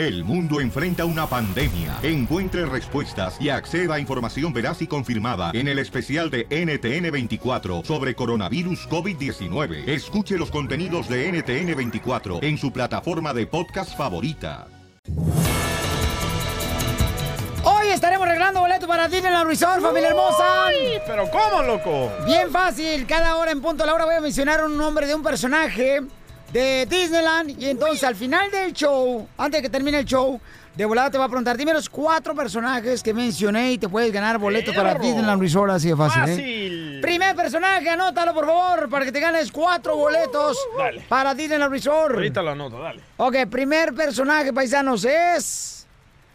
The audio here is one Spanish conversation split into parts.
El mundo enfrenta una pandemia. Encuentre respuestas y acceda a información veraz y confirmada en el especial de NTN24 sobre coronavirus COVID-19. Escuche los contenidos de NTN24 en su plataforma de podcast favorita. Hoy estaremos arreglando boletos para Disneyland Resort, familia hermosa. Uy, pero ¿cómo, loco? Bien fácil, cada hora en punto a la hora voy a mencionar un nombre de un personaje de Disneyland y entonces al final del show, antes de que termine el show, de volada te va a preguntar, dime los cuatro personajes que mencioné y te puedes ganar boletos para. Disneyland Resort, así de fácil, ¿eh? Fácil. Primer personaje, anótalo por favor, para que te ganes cuatro boletos Dale. para Disneyland Resort. Ahorita lo anoto, dale. Ok, primer personaje, paisanos, es...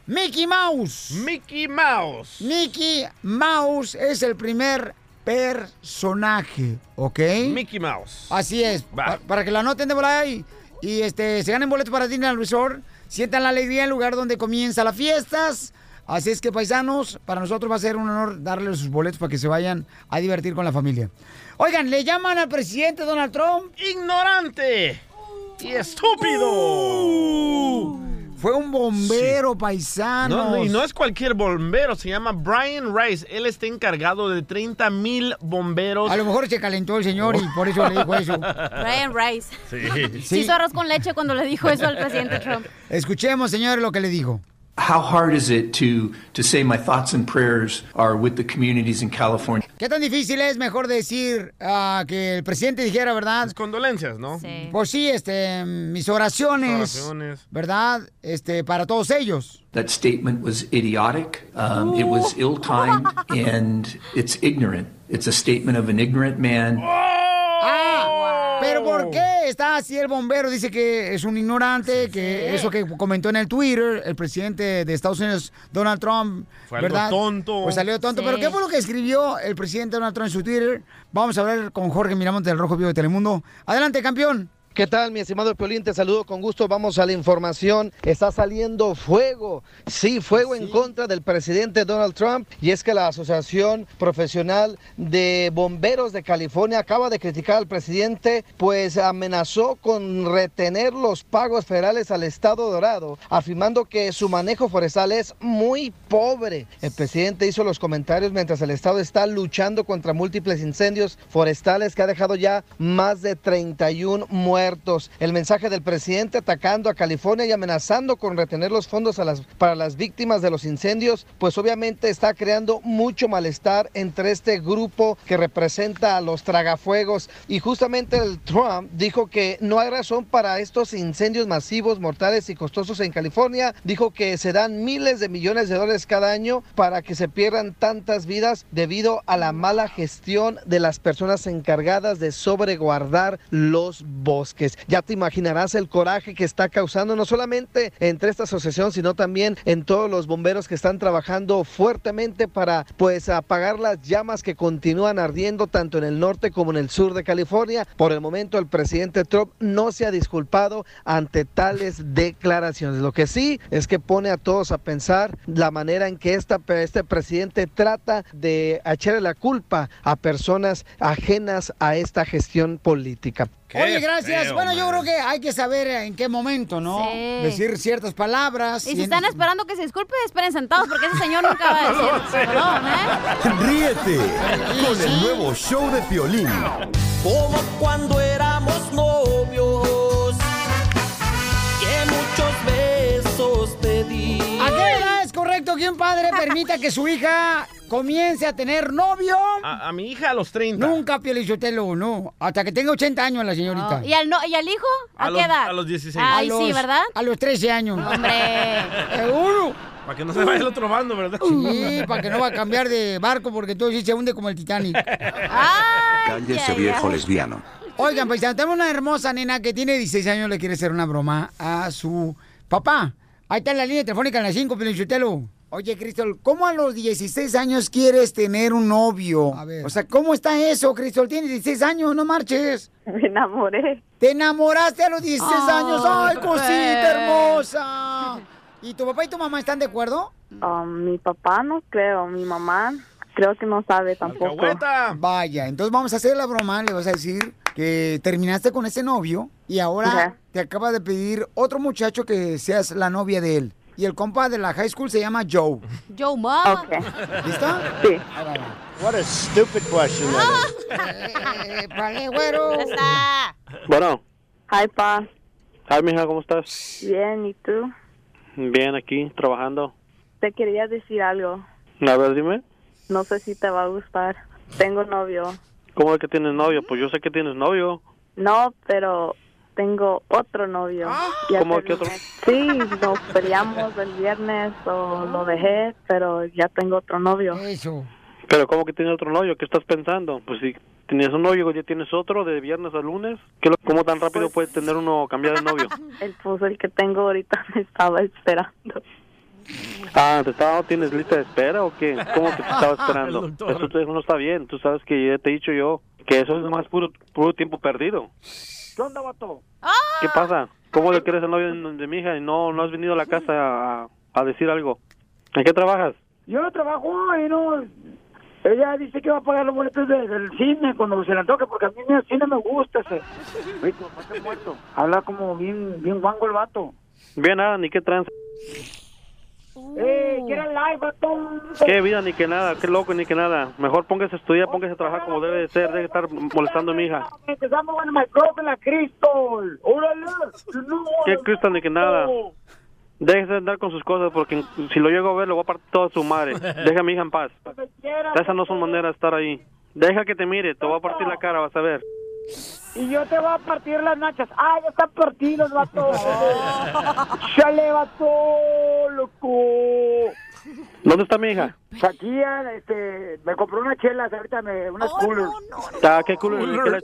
Mickey Mouse. Mickey Mouse. Mickey Mouse es el primer personaje, ¿ok? Mickey Mouse. Así es. Pa- para que lo anoten de volada y, y, este, se ganen boletos para Disneyland Resort. Sientan la alegría en el lugar donde comienza las fiestas. Así es que, paisanos, para nosotros va a ser un honor darles sus boletos para que se vayan a divertir con la familia. Oigan, le llaman al presidente Donald Trump. Ignorante. Y estúpido. Fue un bombero paisano. No, no, y no es cualquier bombero, se llama Brian Rice. Él está encargado de 30 mil bomberos. A lo mejor se calentó el señor y por eso le dijo eso. Brian Rice. Sí. Sí. hizo arroz con leche cuando le dijo eso al presidente Trump. Escuchemos, señor, lo que le dijo. How hard is it to, to say my thoughts and prayers are with the communities in California? ¿Qué tan difícil es mejor decir ah, que el presidente dijera, verdad? Condolencias, ¿no? Sí. Pues sí, este, mis oraciones, Oraciones. ¿verdad? Este, para todos ellos. That statement was idiotic. Um, it was ill timed and it's ignorant. It's a statement of an ignorant man. Ah, pero ¿por qué está así el bombero? Dice que es un ignorante, que eso que comentó en el Twitter el presidente de Estados Unidos, Donald Trump, Fue algo ¿verdad? tonto. Pues salió tonto. Sí. Pero ¿qué fue lo que escribió el presidente Donald Trump en su Twitter? Vamos a hablar con Jorge Miramonte del Rojo Vivo de Telemundo. Adelante, campeón. ¿Qué tal, mi estimado Piolín? Te saludo con gusto. Vamos a la información. Está saliendo fuego. Sí, fuego en contra del presidente Donald Trump. Y es que la Asociación Profesional de Bomberos de California acaba de criticar al presidente, pues amenazó con retener los pagos federales al Estado Dorado, afirmando que su manejo forestal es muy pobre. El presidente hizo los comentarios mientras el Estado está luchando contra múltiples incendios forestales que ha dejado ya más de 31 muertos. El mensaje del presidente atacando a California y amenazando con retener los fondos a las, para las víctimas de los incendios, pues obviamente está creando mucho malestar entre este grupo que representa a los tragafuegos. Y justamente el Trump dijo que no hay razón para estos incendios masivos, mortales y costosos en California. Dijo que se dan miles de millones de dólares cada año para que se pierdan tantas vidas debido a la mala gestión de las personas encargadas de sobreguardar los bosques. Ya te imaginarás el coraje que está causando no solamente entre esta asociación, sino también en todos los bomberos que están trabajando fuertemente para pues apagar las llamas que continúan ardiendo tanto en el norte como en el sur de California. Por el momento el presidente Trump no se ha disculpado ante tales declaraciones. Lo que sí es que pone a todos a pensar la manera en que este presidente trata de echarle la culpa a personas ajenas a esta gestión política. Qué Oye, gracias. feo, bueno, yo man. creo que hay que saber en qué momento, ¿no? Sí. Decir ciertas palabras. Y si en- están esperando que se disculpe, esperen sentados porque ese señor nunca va a decir perdón, ¿eh? Ríete con el nuevo show de Piolín. como cuando éramos correcto que un padre permita que su hija comience a tener novio? A, a mi hija a los 30. Nunca, Pielichotelo, no. Hasta que tenga 80 años la señorita. Oh, ¿Y, al no- ¿Y al hijo? ¿A, A qué los- edad? a los 16. Ay, A sí, los- ¿verdad? A los 13 años. Hombre. Seguro. Para que no se vaya el otro bando, ¿verdad? Sí, para que no va a cambiar de barco porque entonces sí se hunde como el Titanic. Ay, Cállese viejo lesbiano. Oigan, pues tenemos una hermosa nena que tiene 16 años, le quiere hacer una broma a su papá. Ahí está en la línea telefónica en la 5, Pielichotelo. Oye, Cristol, ¿cómo a los 16 años quieres tener un novio? O sea, ¿cómo está eso, Cristol? Tienes 16 años, no marches. Me enamoré. ¿Te enamoraste a los 16 Ay, años? ¡Ay, cosita hermosa! ¿Y tu papá y tu mamá están de acuerdo? Um, mi papá no creo, mi mamá creo que no sabe tampoco. Vaya, entonces vamos a hacer la broma, le vas a decir que terminaste con ese novio y ahora te acaba de pedir otro muchacho que seas la novia de él. Y el compa de la high school se llama Joe. Joe Mama. ¿Listo? Sí. What a stupid question Eh, vale, güero. Bueno, Hi, pa. hi, mija, ¿cómo estás? Bien, ¿y tú? Bien, aquí, trabajando. Te quería decir algo. A ver, dime, No sé si te va a gustar. Tengo novio. ¿cómo es que tienes novio? Pues yo sé que tienes novio. No, pero tengo otro novio. Ya ¿Cómo que otro? Sí, nos peleamos el viernes o lo dejé, pero ya tengo otro novio. Eso. Pero ¿cómo que tienes otro novio? ¿Qué estás pensando? Pues si tenías un novio, ya tienes otro de viernes a lunes. ¿Qué lo- ¿Cómo tan rápido puede tener uno cambiar de novio? El pues el que tengo ahorita me estaba esperando. Ah, ¿te estaba, ¿tienes lista de espera o qué? ¿Cómo que te estaba esperando? Eso no está bien. Tú sabes que ya te he dicho yo que eso es más puro, puro tiempo perdido. ¿Qué onda, vato? ¿Qué pasa? ¿Cómo le quieres el novio de, mi hija y no, no has venido a la casa a, a decir algo? ¿En qué trabajas? Yo no trabajo y no. Ella dice que va a pagar los boletos de- del cine cuando se le antoje, porque a mí el cine me gusta ese. Oye, muerto. Habla como bien, bien guango el vato. Bien, nada, ni qué trans. ¡Eh, quiere live! Qué vida, ni que nada, qué loco, ni que nada. Mejor póngase a estudiar, póngase a trabajar como debe de ser, debe estar molestando a mi hija. Qué Cristo, ni que nada. Déjese de andar con sus cosas porque si lo llego a ver, lo voy a partir toda su madre. Deja a mi hija en paz. Esas no son maneras de estar ahí. Deja que te mire, te voy a partir la cara, vas a ver. Y yo te voy a partir las nachas. ¡Ah, ya están partidos, vato! ¡Chale, vato, loco! ¿Dónde está mi hija? Aquí, este, me compró unas chelas, ahorita me, unas coolers. Ah, qué culo. que la-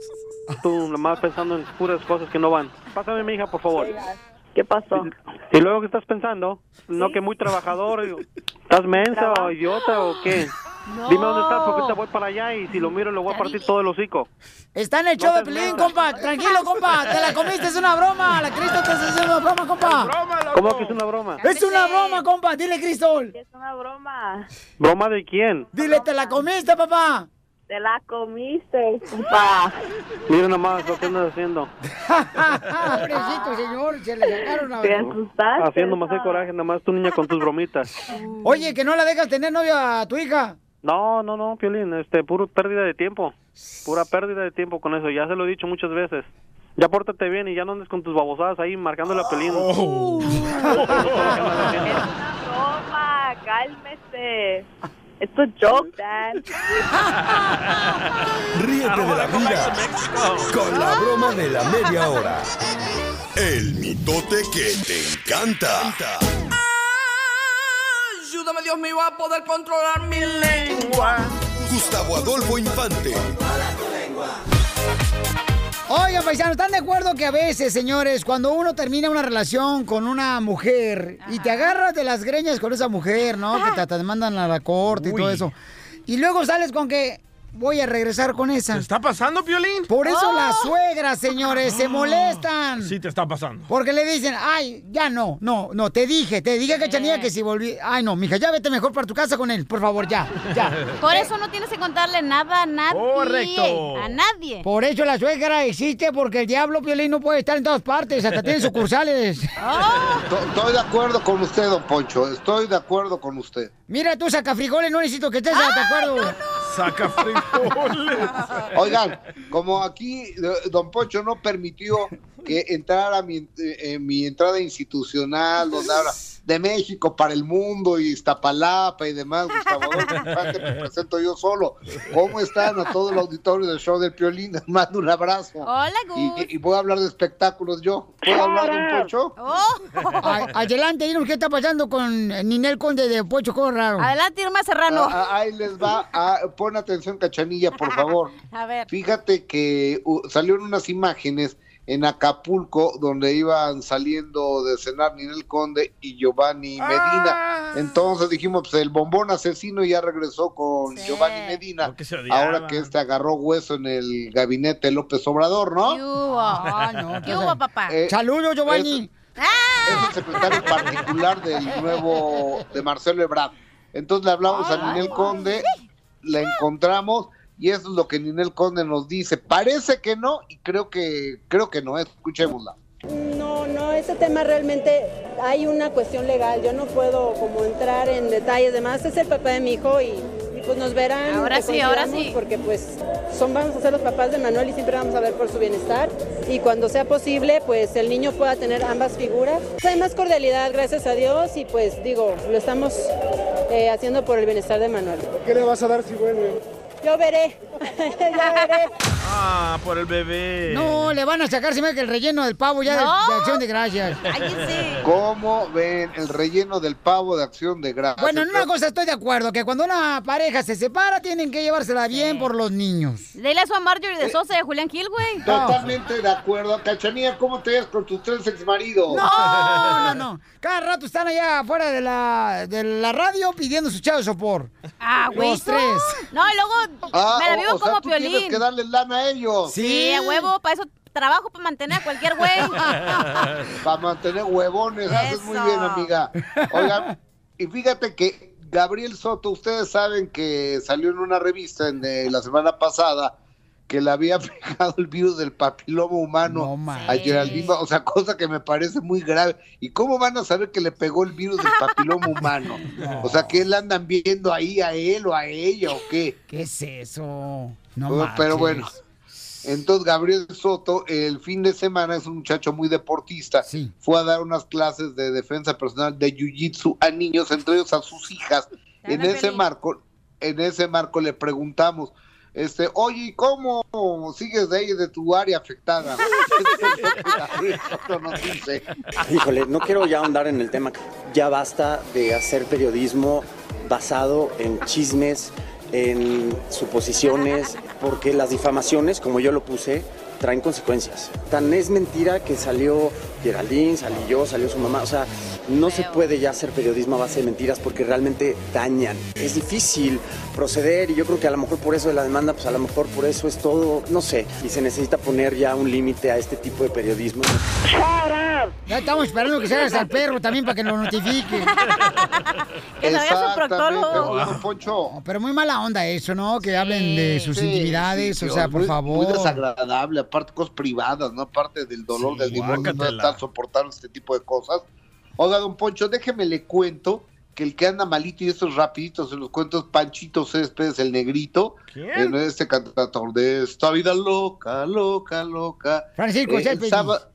Tú nomás pensando en puras cosas que no van. Pásame mi hija, por favor. ¿Qué pasó? ¿Y luego qué estás pensando? ¿No que muy trabajador? ¿Estás mensa o idiota o qué? Dime dónde estás porque te voy para allá y si lo miro le voy a partir todo el hocico. Está en el show de Pelín, compa. Tranquilo, compa. Te la comiste, es una broma. La Cristo te está haciendo una broma, compa. ¿Cómo que es una broma? Es una broma, compa. Dile, Cristol. Es una broma. ¿Broma de quién? Dile, te la comiste, papá. Te la comiste, compa. Mira nomás lo que andas haciendo. Pobrecito, señor. Se le sacaron a Te asustaste. Haciendo más el coraje, nomás tu niña con tus bromitas. Oye, que no la dejas tener novia a tu hija. No, no, no, Piolín, este, puro pérdida de tiempo. Pura pérdida de tiempo con eso, ya se lo he dicho muchas veces. Ya pórtate bien y ya no andes con tus babosadas ahí marcando la Piolín. Broma, cálmese. Es un joke, Dad. Ríete de la vida con la broma de la media hora. El mitote que te encanta. Ayúdame, Dios mío, a poder controlar mi lengua. Gustavo Adolfo Infante. Oigan, paisanos, ¿están de acuerdo que a veces, señores, cuando uno termina una relación con una mujer y te agarras de las greñas con esa mujer, ¿no? Que te, te mandan a la corte y todo eso. Y luego sales con que voy a regresar con esa. ¿Te está pasando, Piolín? Por eso Oh. las suegras, señores, se molestan. Sí, te está pasando. Porque le dicen, ay, ya no, no, no, te dije, te dije, cachanilla, que si volví. Ay, no, mija, ya vete mejor para tu casa con él, por favor, ya, ya. Por eso no tienes que contarle nada a nadie. Correcto. A nadie. Por eso la suegra existe, porque el diablo Piolín no puede estar en todas partes, hasta tiene sucursales. To- Estoy de acuerdo con usted, don Poncho. Estoy de acuerdo con usted. Mira, tú saca frijoles, no necesito que estés de acuerdo. Saca frijoles. Oigan, como aquí eh, don Poncho no permitió que entrara mi, eh, mi entrada institucional, donde habla de México para el mundo y Iztapalapa y demás, Gustavo Adolfo me presento yo solo. ¿Cómo están a todo el auditorio del show del Piolín? Les mando un abrazo. Hola, Y, y voy a hablar de espectáculos yo. ¿Puedo hablar de un Poncho? Ay, adelante, dinos qué está pasando con Ninel Conde de Pocho Corrado. Adelante, Irma Serrano. Ah, ah, ahí les va. Ah, pon atención, cachanilla, por favor. A ver. Fíjate que uh, salieron unas imágenes en Acapulco donde iban saliendo de cenar Ninel Conde y Giovanni Medina. Entonces dijimos, pues el bombón asesino ya regresó con Giovanni Medina. se odiaban. ahora que este agarró hueso en el gabinete de López Obrador, ¿no? ¿Qué hubo? Ah, no, ¿Qué hubo, papá? Eh, Saludos, Giovanni. es el secretario particular del nuevo, de Marcelo Ebrard. Entonces le hablamos a Ninel Conde, la encontramos y eso es lo que Ninel Conde nos dice. Parece que no y creo que creo que no, escuchémosla. No ese tema realmente hay una cuestión legal. Yo no puedo como entrar en detalles. Además, es el papá de mi hijo y, y, pues nos verán. Ahora sí, ahora sí. Porque pues son, vamos a ser los papás de Manuel y siempre vamos a ver por su bienestar. Y cuando sea posible, pues el niño pueda tener ambas figuras. Hay más cordialidad, gracias a Dios. Y pues digo, lo estamos eh, haciendo por el bienestar de Manuel. ¿Qué le vas a dar si vuelve? Yo veré. Ya veré. Ah, por el bebé. No, le van a sacar, se me que el relleno del pavo ya de- No. de, acción de gracias. ¿Cómo ven el relleno del pavo de acción de gracias? Bueno, en una cosa estoy de acuerdo, que cuando una pareja se separa tienen que llevársela bien por los niños. Dile eso a Marjorie de Sosa y a Julián Gil, güey. Totalmente de acuerdo. Cachanía, ¿cómo te ves con tus tres exmaridos? No, no, no. Cada rato están allá afuera de la, de la radio pidiendo su chavo de sopor. Ah, güey. Los tres. No, y luego Ah, me la o- o sea, como tú tienes que darle lana a ellos. Sí, a huevo, para eso trabajo, para mantener a cualquier güey. Para mantener huevones, haces muy Eso. bien, amiga. Oigan, y fíjate que Gabriel Soto, ustedes saben que salió en una revista en, eh, la semana pasada que le había pegado el virus del papiloma humano a Geraldine, o sea, cosa que me parece muy grave. ¿Y cómo van a saber que le pegó el virus del papiloma humano? O sea, que le andan viendo ahí a él o a ella o qué. ¿Qué es eso? No Pero- Pero marches. bueno, entonces Gabriel Soto, el fin de semana es un muchacho muy deportista. Fue a dar unas clases de defensa personal de jiu-jitsu a niños, entre ellos a sus hijas. En ese Feliz. marco, en ese marco le preguntamos, este, oye, ¿y ¿cómo sigues de ahí de tu área afectada? Híjole, no quiero ya ahondar en el tema. Ya basta de hacer periodismo basado en chismes, en suposiciones, porque las difamaciones, como yo lo puse, traen consecuencias. Tan es mentira que salió Geraldine, salí yo, salió su mamá. O sea, no se puede ya hacer periodismo a base de mentiras porque realmente dañan. Es difícil proceder y yo creo que a lo mejor por eso de la demanda, pues a lo mejor por eso es todo, no sé. Y se necesita poner ya un límite a este tipo de periodismo. Ya estamos esperando que salgas al perro también para que nos notifique. Que se vaya su proctólogo. No, Pero muy mala onda eso, ¿no? Que hablen de sus Sí, intimidades, sí, o sea, por muy- favor. Muy desagradable, aparte cosas privadas, ¿no? Aparte del dolor del divorcio, soportando este tipo de cosas. Oiga, don Poncho, déjeme le cuento que el que anda malito y estos rapiditos se los cuento es Panchito Céspedes, el negrito, en este cantautor de esta vida loca, loca, loca. Francisco Eh, el, sábado,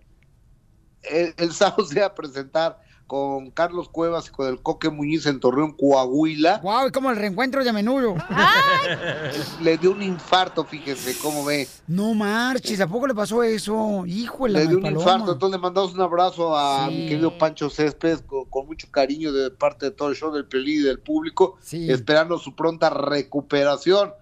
el, el sábado se va a presentar con Carlos Cuevas y con el Coque Muñiz en Torreón, Coahuila. Wow, es como el reencuentro de menudo. Le dio un infarto, fíjese, ¿cómo ve? No marches, ¿a poco le pasó eso? Híjole, Le dio un Paloma. infarto, entonces le mandamos un abrazo a Sí. mi querido Pancho Céspedes con, con mucho cariño de parte de todo el show del Pelí y del público, Sí. esperando su pronta recuperación.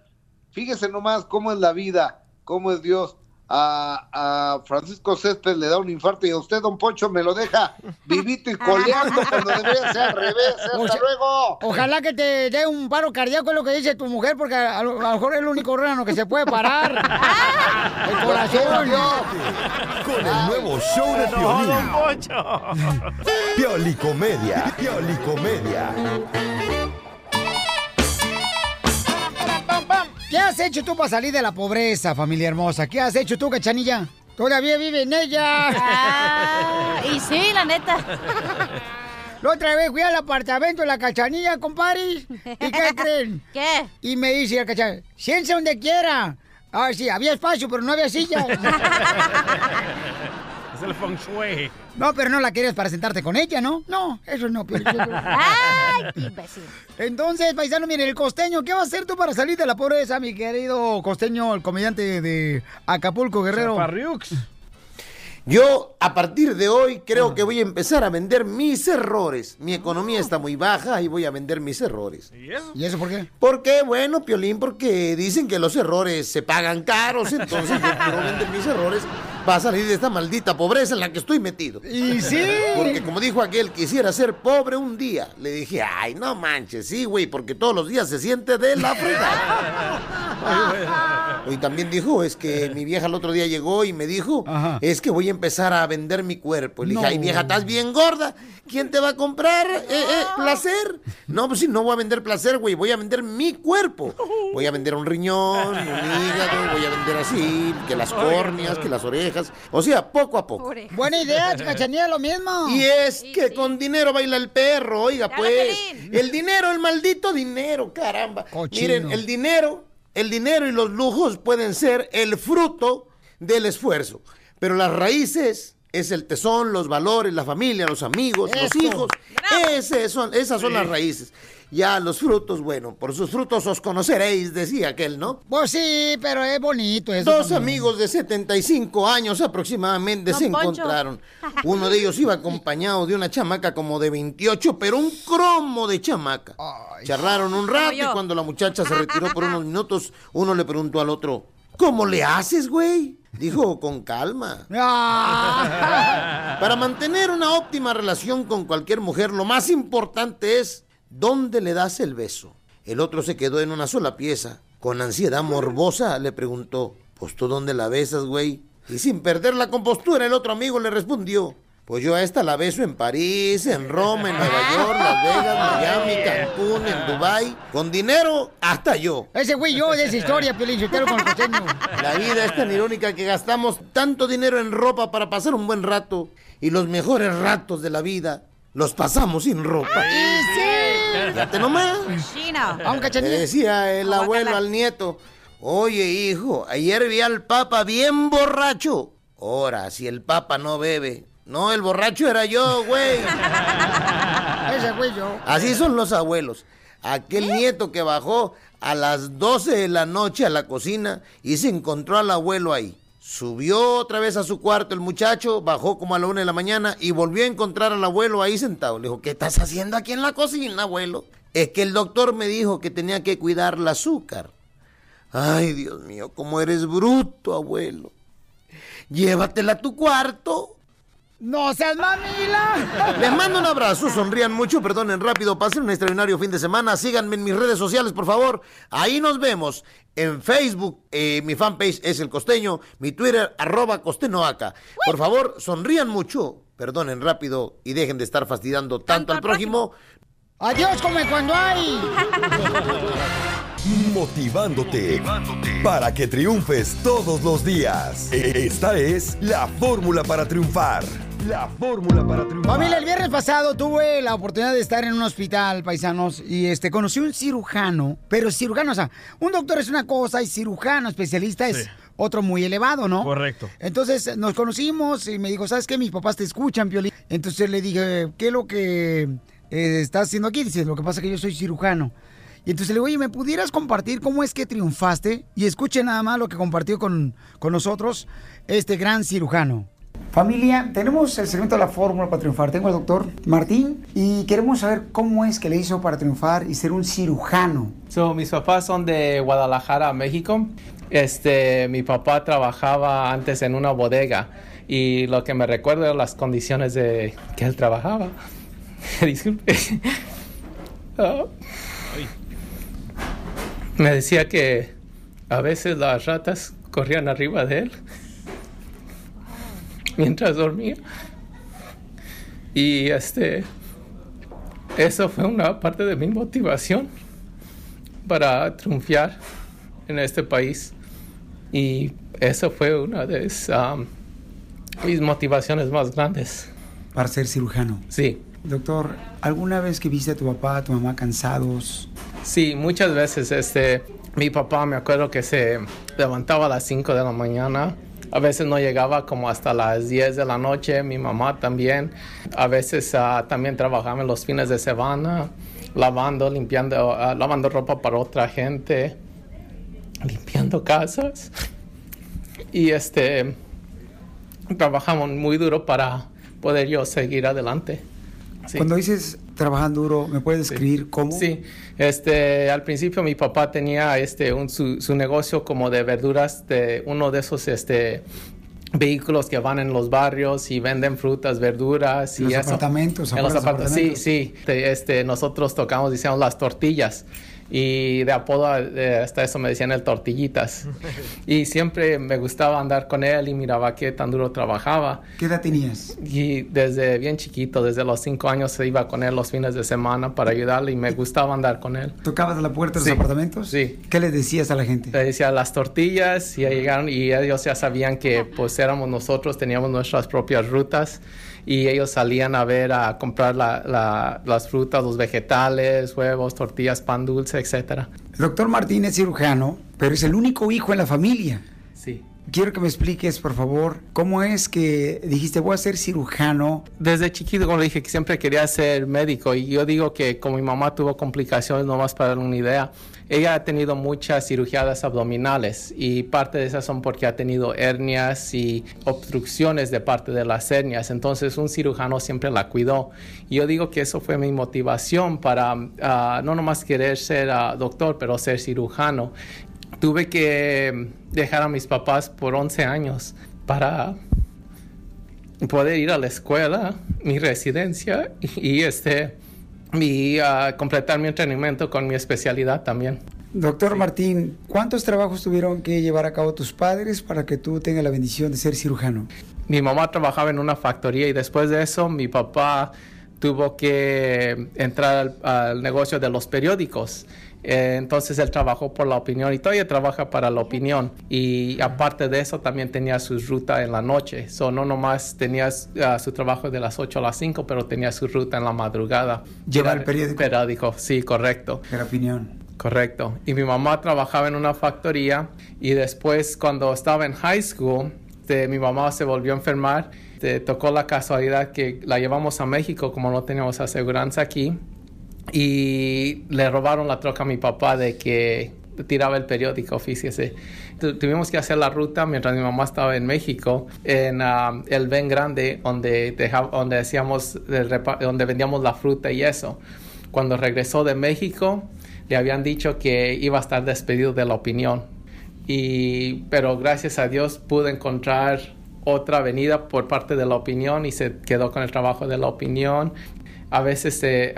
Fíjese nomás cómo es la vida, cómo es Dios. A, a Francisco Céspedes le da un infarto y a usted, don Poncho, me lo deja vivito y coleando cuando debería ser al revés. O ¡Hasta sea, luego! Ojalá que te dé un paro cardíaco, es lo que dice tu mujer, porque a lo, a lo mejor es el único órgano que se puede parar. El corazón. Con el nuevo show de Piolín. Piolicomedia. Piolicomedia. ¿Qué has hecho tú para salir de la pobreza, familia hermosa? ¿Qué has hecho tú, cachanilla? Todavía vive en ella. Ah, y sí, la neta. La otra vez fui al apartamento de la cachanilla, compadre. ¿Y qué creen? ¿Qué? Y me dice la cachanilla, siéntese donde quiera. Ah, sí, había espacio, pero no había silla. Es el feng shui. No, pero no la quieres para sentarte con ella, ¿no? No, eso no. Pero... ¡Ay, qué imbécil! Entonces, paisano, mire, el costeño, ¿qué va a hacer tú para salir de la pobreza, mi querido costeño, el comediante de Acapulco, Guerrero? Yo, a partir de hoy, creo que voy a empezar a vender mis errores. Mi economía está muy baja y voy a vender mis errores. ¿Y eso? ¿Y eso por qué? ¿Por qué? Bueno, Piolín, porque dicen que los errores se pagan caros, entonces yo quiero vender mis errores para salir de esta maldita pobreza en la que estoy metido. Y sí. Porque como dijo aquel, quisiera ser pobre un día. Le dije, ay, no manches, sí, güey, porque todos los días se siente de la fregada. Y también dijo, es que mi vieja el otro día llegó y me dijo, es que voy a empezar a vender mi cuerpo. Y le dije, No. ay, vieja, estás bien gorda. ¿Quién te va a comprar eh, eh, placer? No, pues sí, no voy a vender placer, güey, voy a vender mi cuerpo. Voy a vender un riñón, un hígado, voy a vender así, que las córneas, que las orejas. Orejas. O sea, poco a poco. Buena idea, cachanilla, lo mismo. Y es que con dinero baila el perro, oiga, pues. El dinero, el maldito dinero, caramba. Miren, el dinero, el dinero y los lujos pueden ser el fruto del esfuerzo. Pero las raíces es el tesón, los valores, la familia, los amigos, los hijos. Ese son, esas son las raíces. Ya los frutos, bueno, por sus frutos os conoceréis, decía aquel, ¿no? Pues sí, pero es bonito eso. Dos también. amigos de 75 años aproximadamente Don se Poncho. encontraron. Uno de ellos iba acompañado de una chamaca como de 28, pero un cromo de chamaca. Charlaron un rato y cuando la muchacha se retiró por unos minutos, uno le preguntó al otro, ¿cómo le haces, güey? Dijo, con calma. Para mantener una óptima relación con cualquier mujer, lo más importante es dónde le das el beso. El otro se quedó en una sola pieza. Con ansiedad morbosa le preguntó, pues tú dónde la besas, güey. Y sin perder la compostura, el otro amigo le respondió, pues yo a esta la beso en París, en Roma, en Nueva York, Las Vegas, Miami, Cancún, en Dubai, con dinero hasta yo. Ese fui yo de esa historia, Piolín Sotelo con costeño. La vida es tan irónica que gastamos tanto dinero en ropa para pasar un buen rato y los mejores ratos de la vida los pasamos sin ropa. Fíjate nomás. Aunque Le decía el abuelo al nieto, oye hijo, ayer vi al papa bien borracho. Ahora, si el papa no bebe. No, el borracho era yo, güey. Ese fui yo. Así son los abuelos. Aquel nieto que bajó a las 12 de la noche a la cocina y se encontró al abuelo ahí. Subió otra vez a su cuarto el muchacho, bajó como a la una de la mañana y volvió a encontrar al abuelo ahí sentado. Le dijo, ¿qué estás haciendo aquí en la cocina, abuelo? Es que el doctor me dijo que tenía que cuidar el azúcar. Ay, Dios mío, cómo eres bruto, abuelo. Llévatela a tu cuarto. ¡No seas mamila! Les mando un abrazo, sonrían mucho, perdonen rápido, pasen un extraordinario fin de semana, síganme en mis redes sociales, por favor. Ahí nos vemos. En Facebook, eh, mi fanpage es El Costeño, mi Twitter, arroba Costenoaca. Por favor, sonrían mucho, perdonen rápido y dejen de estar fastidiando tanto al prójimo. Adiós, come cuando hay. Motivándote, para que triunfes todos los días. Esta es la fórmula para triunfar. La fórmula para triunfar. Familia, el viernes pasado tuve la oportunidad de estar en un hospital, paisanos, y este conocí un cirujano, pero cirujano, o sea, un doctor es una cosa y cirujano especialista es Sí. otro muy elevado, ¿no? Correcto. Entonces nos conocimos y me dijo, ¿sabes qué? Mis papás te escuchan, Piolín. Entonces le dije, ¿qué es lo que eh, estás haciendo aquí? Dice, lo que pasa es que yo soy cirujano. Y entonces le digo, oye, ¿me pudieras compartir cómo es que triunfaste? Y escuchen nada más lo que compartió con, con nosotros este gran cirujano. Familia, tenemos el segmento de la fórmula para triunfar. Tengo al doctor Martín y queremos saber cómo es que le hizo para triunfar y ser un cirujano. So, mis papás son de Guadalajara, México. Este, mi papá trabajaba antes en una bodega y lo que me recuerdo eran las condiciones de que él trabajaba. Disculpe. Ah. Me decía que a veces las ratas corrían arriba de él mientras dormía. Y este, eso fue una parte de mi motivación para triunfar en este país. Y eso fue una de um, mis motivaciones más grandes. Para ser cirujano. Sí. Doctor, ¿alguna vez que viste a tu papá, a tu mamá cansados? Sí, muchas veces este, mi papá me acuerdo que se levantaba a las 5 de la mañana. A veces no llegaba como hasta las 10 de la noche, mi mamá también. A veces ah, también trabajaba en los fines de semana, lavando, limpiando, ah, lavando ropa para otra gente, limpiando casas. Y este, trabajamos muy duro para poder yo seguir adelante. Sí. Cuando dices trabajando duro, ¿me puedes describir cómo? Sí, este, al principio mi papá tenía este, un, su, su negocio como de verduras, de uno de esos este, vehículos que van en los barrios y venden frutas, verduras En y los eso. apartamentos, En los apartamentos, sí, sí. Este, nosotros tocamos, decíamos, las tortillas. Y de apodo eh, hasta eso me decían el tortillitas. y siempre me gustaba andar con él y miraba qué tan duro trabajaba. ¿Qué edad tenías? Y desde bien chiquito, desde los cinco años, se iba con él los fines de semana para ayudarle y me gustaba andar con él. ¿Tocabas la puerta de Sí. los apartamentos? Sí. ¿Qué le decías a la gente? Le decía las tortillas y ya llegaron y ellos ya sabían que pues éramos nosotros, teníamos nuestras propias rutas y ellos salían a ver, a comprar la- la- las frutas, los vegetales, huevos, tortillas, pan dulce, etcétera. El doctor Martín es cirujano, pero es el único hijo en la familia. Sí. Quiero que me expliques, por favor, cómo es que dijiste voy a ser cirujano. Desde chiquito, como le dije, que siempre quería ser médico y yo digo que como mi mamá tuvo complicaciones, nomás para dar una idea, ella ha tenido muchas cirugías abdominales y parte de esas son porque ha tenido hernias y obstrucciones de parte de las hernias, entonces un cirujano siempre la cuidó. Y yo digo que eso fue mi motivación para ah, no nomás querer ser ah, doctor, pero ser cirujano. Tuve que dejar a mis papás por 11 años para poder ir a la escuela, mi residencia y, y, este y ah, completar mi entrenamiento con mi especialidad también. Doctor Martín, ¿cuántos trabajos tuvieron que llevar a cabo tus padres para que tú tengas la bendición de ser cirujano? Mi mamá trabajaba en una factoría y después de eso mi papá tuvo que entrar al, al negocio de los periódicos. Eh, entonces él trabajó por la opinión y todavía trabaja para la opinión. Y aparte de eso también tenía su ruta en la noche. So, no nomás tenía uh, su trabajo de las 8 a las 5, pero tenía su ruta en la madrugada. ¿Lleva el periódico? Periódico, sí, correcto. La opinión. Correcto. Y mi mamá trabajaba en una factoría y después cuando estaba en high school, este, mi mamá se volvió a enfermar. Este, tocó la casualidad que la llevamos a México como no teníamos aseguranza aquí y le robaron la troca a mi papá de que tiraba el periódico, fíjese. Tu- Tuvimos que hacer la ruta mientras mi mamá estaba en México, en ah, el Ben Grande, donde, deja- donde, hacíamos el donde vendíamos la fruta y eso. Cuando regresó de México, le habían dicho que iba a estar despedido de la opinión. Y, pero gracias a Dios pude encontrar otra avenida por parte de la opinión y se quedó con el trabajo de la opinión. A veces eh,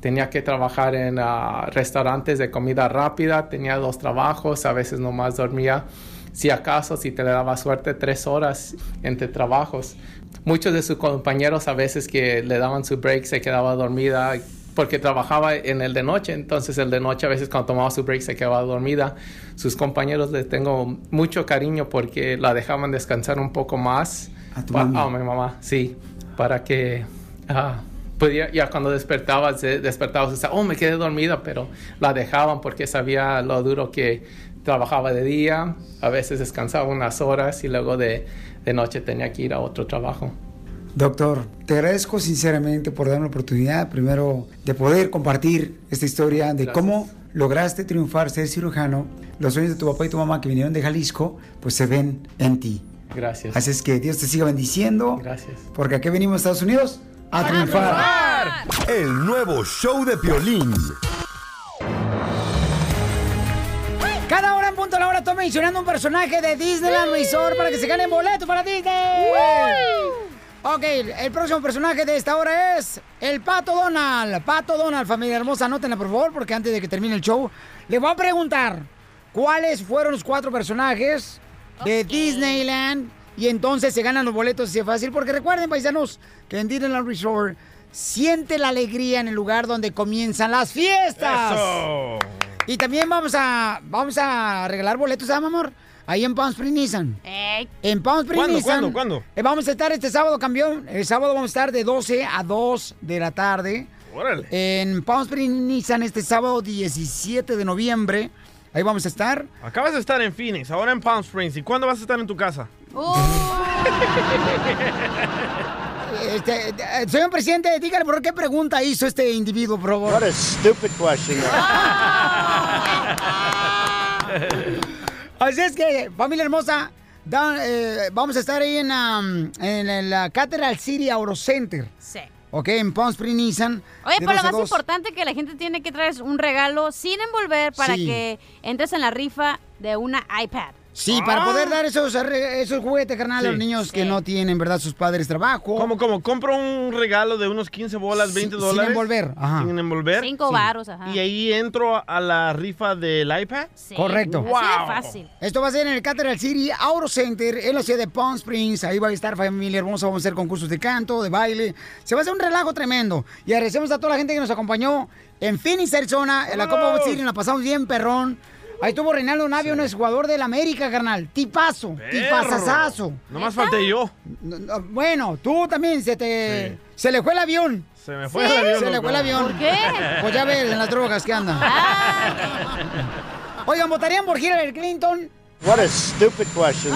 tenía que trabajar en ah, restaurantes de comida rápida, tenía dos trabajos, a veces nomás dormía, si acaso, si te le daba suerte, tres horas entre trabajos. Muchos de sus compañeros a veces que le daban su break se quedaba dormida porque trabajaba en el de noche, entonces el de noche a veces cuando tomaba su break se quedaba dormida. Sus compañeros les tengo mucho cariño porque la dejaban descansar un poco más. ¿A tu mami? a mi mamá, sí, para que ah, pudiera, ya cuando despertaba, se despertaba, se decía, oh, me quedé dormida, pero la dejaban porque sabía lo duro que trabajaba de día, a veces descansaba unas horas y luego de, de noche tenía que ir a otro trabajo. Doctor, te agradezco sinceramente por darme la oportunidad, primero, de poder compartir esta historia de cómo lograste triunfar, ser cirujano. Los sueños de tu papá y tu mamá que vinieron de Jalisco, pues se ven en ti. Gracias. Así es que Dios te siga bendiciendo. Gracias. Porque aquí venimos a Estados Unidos a triunfar. El nuevo show de Piolín. Cada hora en punto a la hora estoy mencionando un personaje de Disneyland Resort para que se ganen boletos para Disney. Ok, el próximo personaje de esta hora es el Pato Donald. Pato Donald, familia hermosa, anótenla por favor, porque antes de que termine el show, le voy a preguntar cuáles fueron los cuatro personajes de Disneyland y entonces se ganan los boletos así de fácil, porque recuerden, paisanos, que en Disneyland Resort siente la alegría en el lugar donde comienzan las fiestas. Eso. Y también vamos a vamos a regalar boletos, ¿sabes, amor? Ahí en Palm Springs Nissan. En Palm Springs ¿Cuándo, Nissan. cuándo, cuándo? eh, vamos a estar este sábado, campeón. El sábado vamos a estar de 12 a 2 de la tarde. Órale. En Palm Springs Nissan este sábado 17 de noviembre. Ahí vamos a estar. Acabas de estar en Phoenix, ahora en Palm Springs. ¿Y cuándo vas a estar en tu casa? Este, eh, señor presidente, dígale por qué pregunta hizo este individuo, por favor. What a stupid question. Así es que, familia hermosa, da- eh, vamos a estar ahí en, um, en la Cathedral City Auto Center. Sí. Ok, en Palm Springs Nissan. Oye, pero lo 12 a más 2. importante que la gente tiene que traer es un regalo sin envolver para Sí. que entres en la rifa de una iPad. Sí, para poder dar esos, esos juguetes, carnal, a los niños que no tienen, ¿verdad? Sus padres trabajo. Como, como, compro un regalo de unos 15 bolas, 20 sin dólares. envolver, ajá. Sin envolver. Cinco varos, ajá. Y ahí entro a la rifa del iPad. Correcto. Wow. Esto va a ser en el Cathedral City Auto Center, en la ciudad de Palm Springs. Ahí va a estar familia hermosa. Vamos a hacer concursos de canto, de baile. Se va a hacer un relajo tremendo. Y agradecemos a toda la gente que nos acompañó en Phoenix, Arizona. En la Copa World Series la pasamos bien, perrón. Ahí estuvo Reinaldo Navio, un jugador del América, carnal. Tipazo, tipazazazo. Nomás falté yo. No, no, Bueno, tú también se te... Se le fue el avión. Se me fue el avión, Se le fue el avión. ¿Por qué? Pues ya ves, en las drogas que andan. Oigan, ¿votarían por Hillary Clinton? What a stupid question.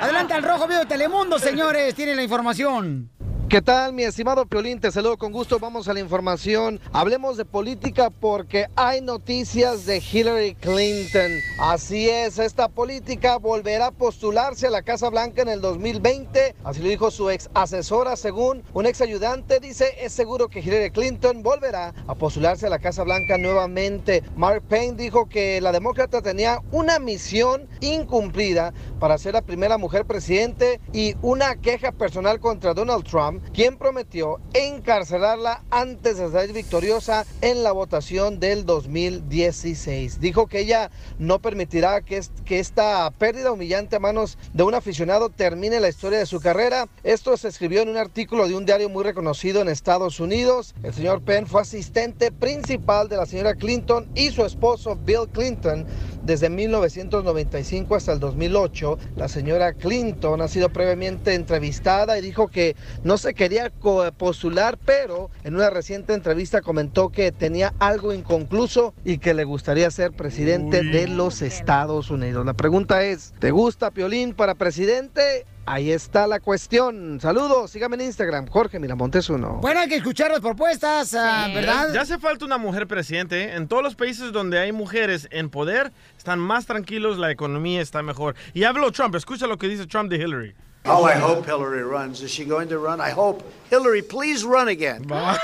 Adelante al Rojo Vivo de Telemundo, señores. Tienen la información. ¿Qué tal, mi estimado Piolín? Te saludo con gusto. Vamos a la información. Hablemos de política porque hay noticias de Hillary Clinton. Así es, esta política volverá a postularse a la Casa Blanca en el 2020. Así lo dijo su ex asesora, según un ex ayudante. Dice, es seguro que Hillary Clinton volverá a postularse a la Casa Blanca nuevamente. Mark Payne dijo que la demócrata tenía una misión incumplida para ser la primera mujer presidente y una queja personal contra Donald Trump, quien prometió encarcelarla antes de salir victoriosa en la votación del 2016. Dijo que ella no permitirá que, que esta pérdida humillante a manos de un aficionado termine la historia de su carrera. Esto se escribió en un artículo de un diario muy reconocido en Estados Unidos. El señor Penn fue asistente principal de la señora Clinton y su esposo Bill Clinton desde 1995 hasta el 2008. La señora Clinton ha sido previamente entrevistada y dijo que no se quería co- postular, pero en una reciente entrevista comentó que tenía algo inconcluso y que le gustaría ser presidente de los Estados Unidos. La pregunta es, ¿te gusta Piolín para presidente? Ahí está la cuestión. Saludos, sígame en Instagram, Jorge Miramontes uno. Bueno, hay que escuchar las propuestas, ah, ¿verdad? Ya, ya hace falta una mujer presidente. ¿eh? En todos los países donde hay mujeres en poder, están más tranquilos, la economía está mejor. Y habló Trump. Escucha lo que dice Trump de Hillary. Oh, I hope Hillary runs. Is she going to run? I hope Hillary, please run again. La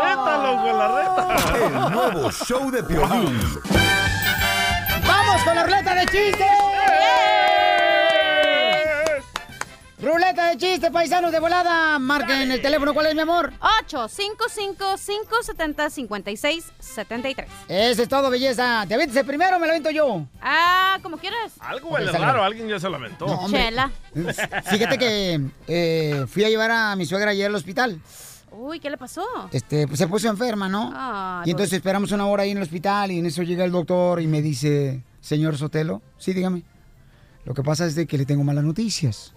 reta, loco, la reta. El nuevo show de Piolín. ¡Vamos con la ruleta de chistes! ¡Eh! Ruleta de chistes, paisanos de volada. Marquen el teléfono. ¿Cuál es, mi amor? 855-570-5673. Eso es todo, belleza. ¿Te avientes el primero o me lo aviento yo? Ah, como quieras. Algo huele sale. raro, alguien ya se lo aventó. No, hombre. Chela. Fíjate que eh, fui a llevar a mi suegra ayer al hospital. Uy, ¿qué le pasó? Este, pues se puso enferma, ¿no? Ay, y entonces esperamos una hora ahí en el hospital y en eso llega el doctor y me dice, señor Sotelo, sí, dígame. Lo que pasa es de que le tengo malas noticias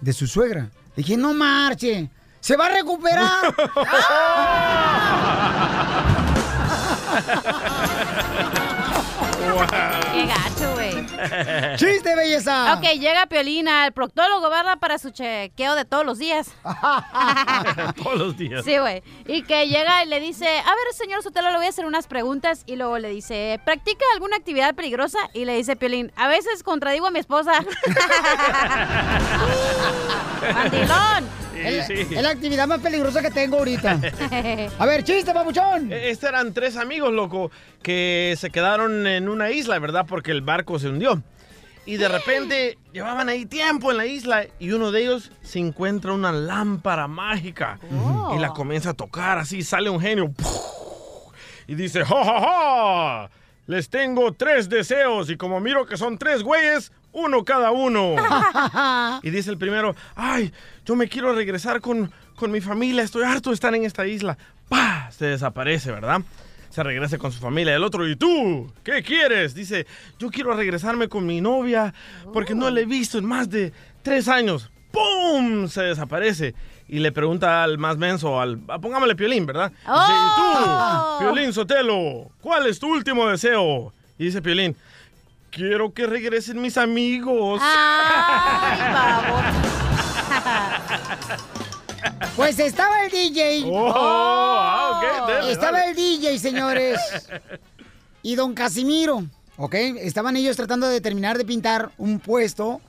de su suegra. Le dije, no marche, se va a recuperar. Qué gacho. ¡Chiste, belleza! Ok, llega Piolina, el proctólogo, ¿verdad? Para su chequeo de todos los días. Todos los días. Sí, güey. Y que llega y le dice, a ver, señor Sotelo, le voy a hacer unas preguntas. Y luego le dice, ¿practica alguna actividad peligrosa? Y le dice Piolín, a veces contradigo a mi esposa. ¡Mandilón! Es, la actividad más peligrosa que tengo ahorita. A ver, chiste, papuchón. Estos eran tres amigos, loco, que se quedaron en una isla, ¿verdad? Porque el barco se hundió. Y de repente llevaban ahí tiempo en la isla y uno de ellos se encuentra una lámpara mágica Oh. y la comienza a tocar así, sale un genio y dice, ¡Ja, ja, ja! Les tengo tres deseos y como miro que son tres güeyes, uno cada uno. y dice el primero, ¡ay! Yo me quiero regresar con, con mi familia, estoy harto de estar en esta isla. ¡Pah! Se desaparece, ¿verdad? Se regresa con su familia. El otro, ¿y tú? ¿Qué quieres? Dice, yo quiero regresarme con mi novia porque no la he visto en más de tres años. ¡Pum! Se desaparece. Y le pregunta al más menso, al, ah, pongámosle Piolín, ¿verdad? Dice, ¡Oh! ¿y tú? Piolín Sotelo, ¿cuál es tu último deseo? Y dice Piolín, quiero que regresen mis amigos. Pues estaba el DJ. Oh, ah, ok, dale, estaba dale. el DJ, señores. Y don Casimiro, ¿ok? Estaban ellos tratando de terminar de pintar un puesto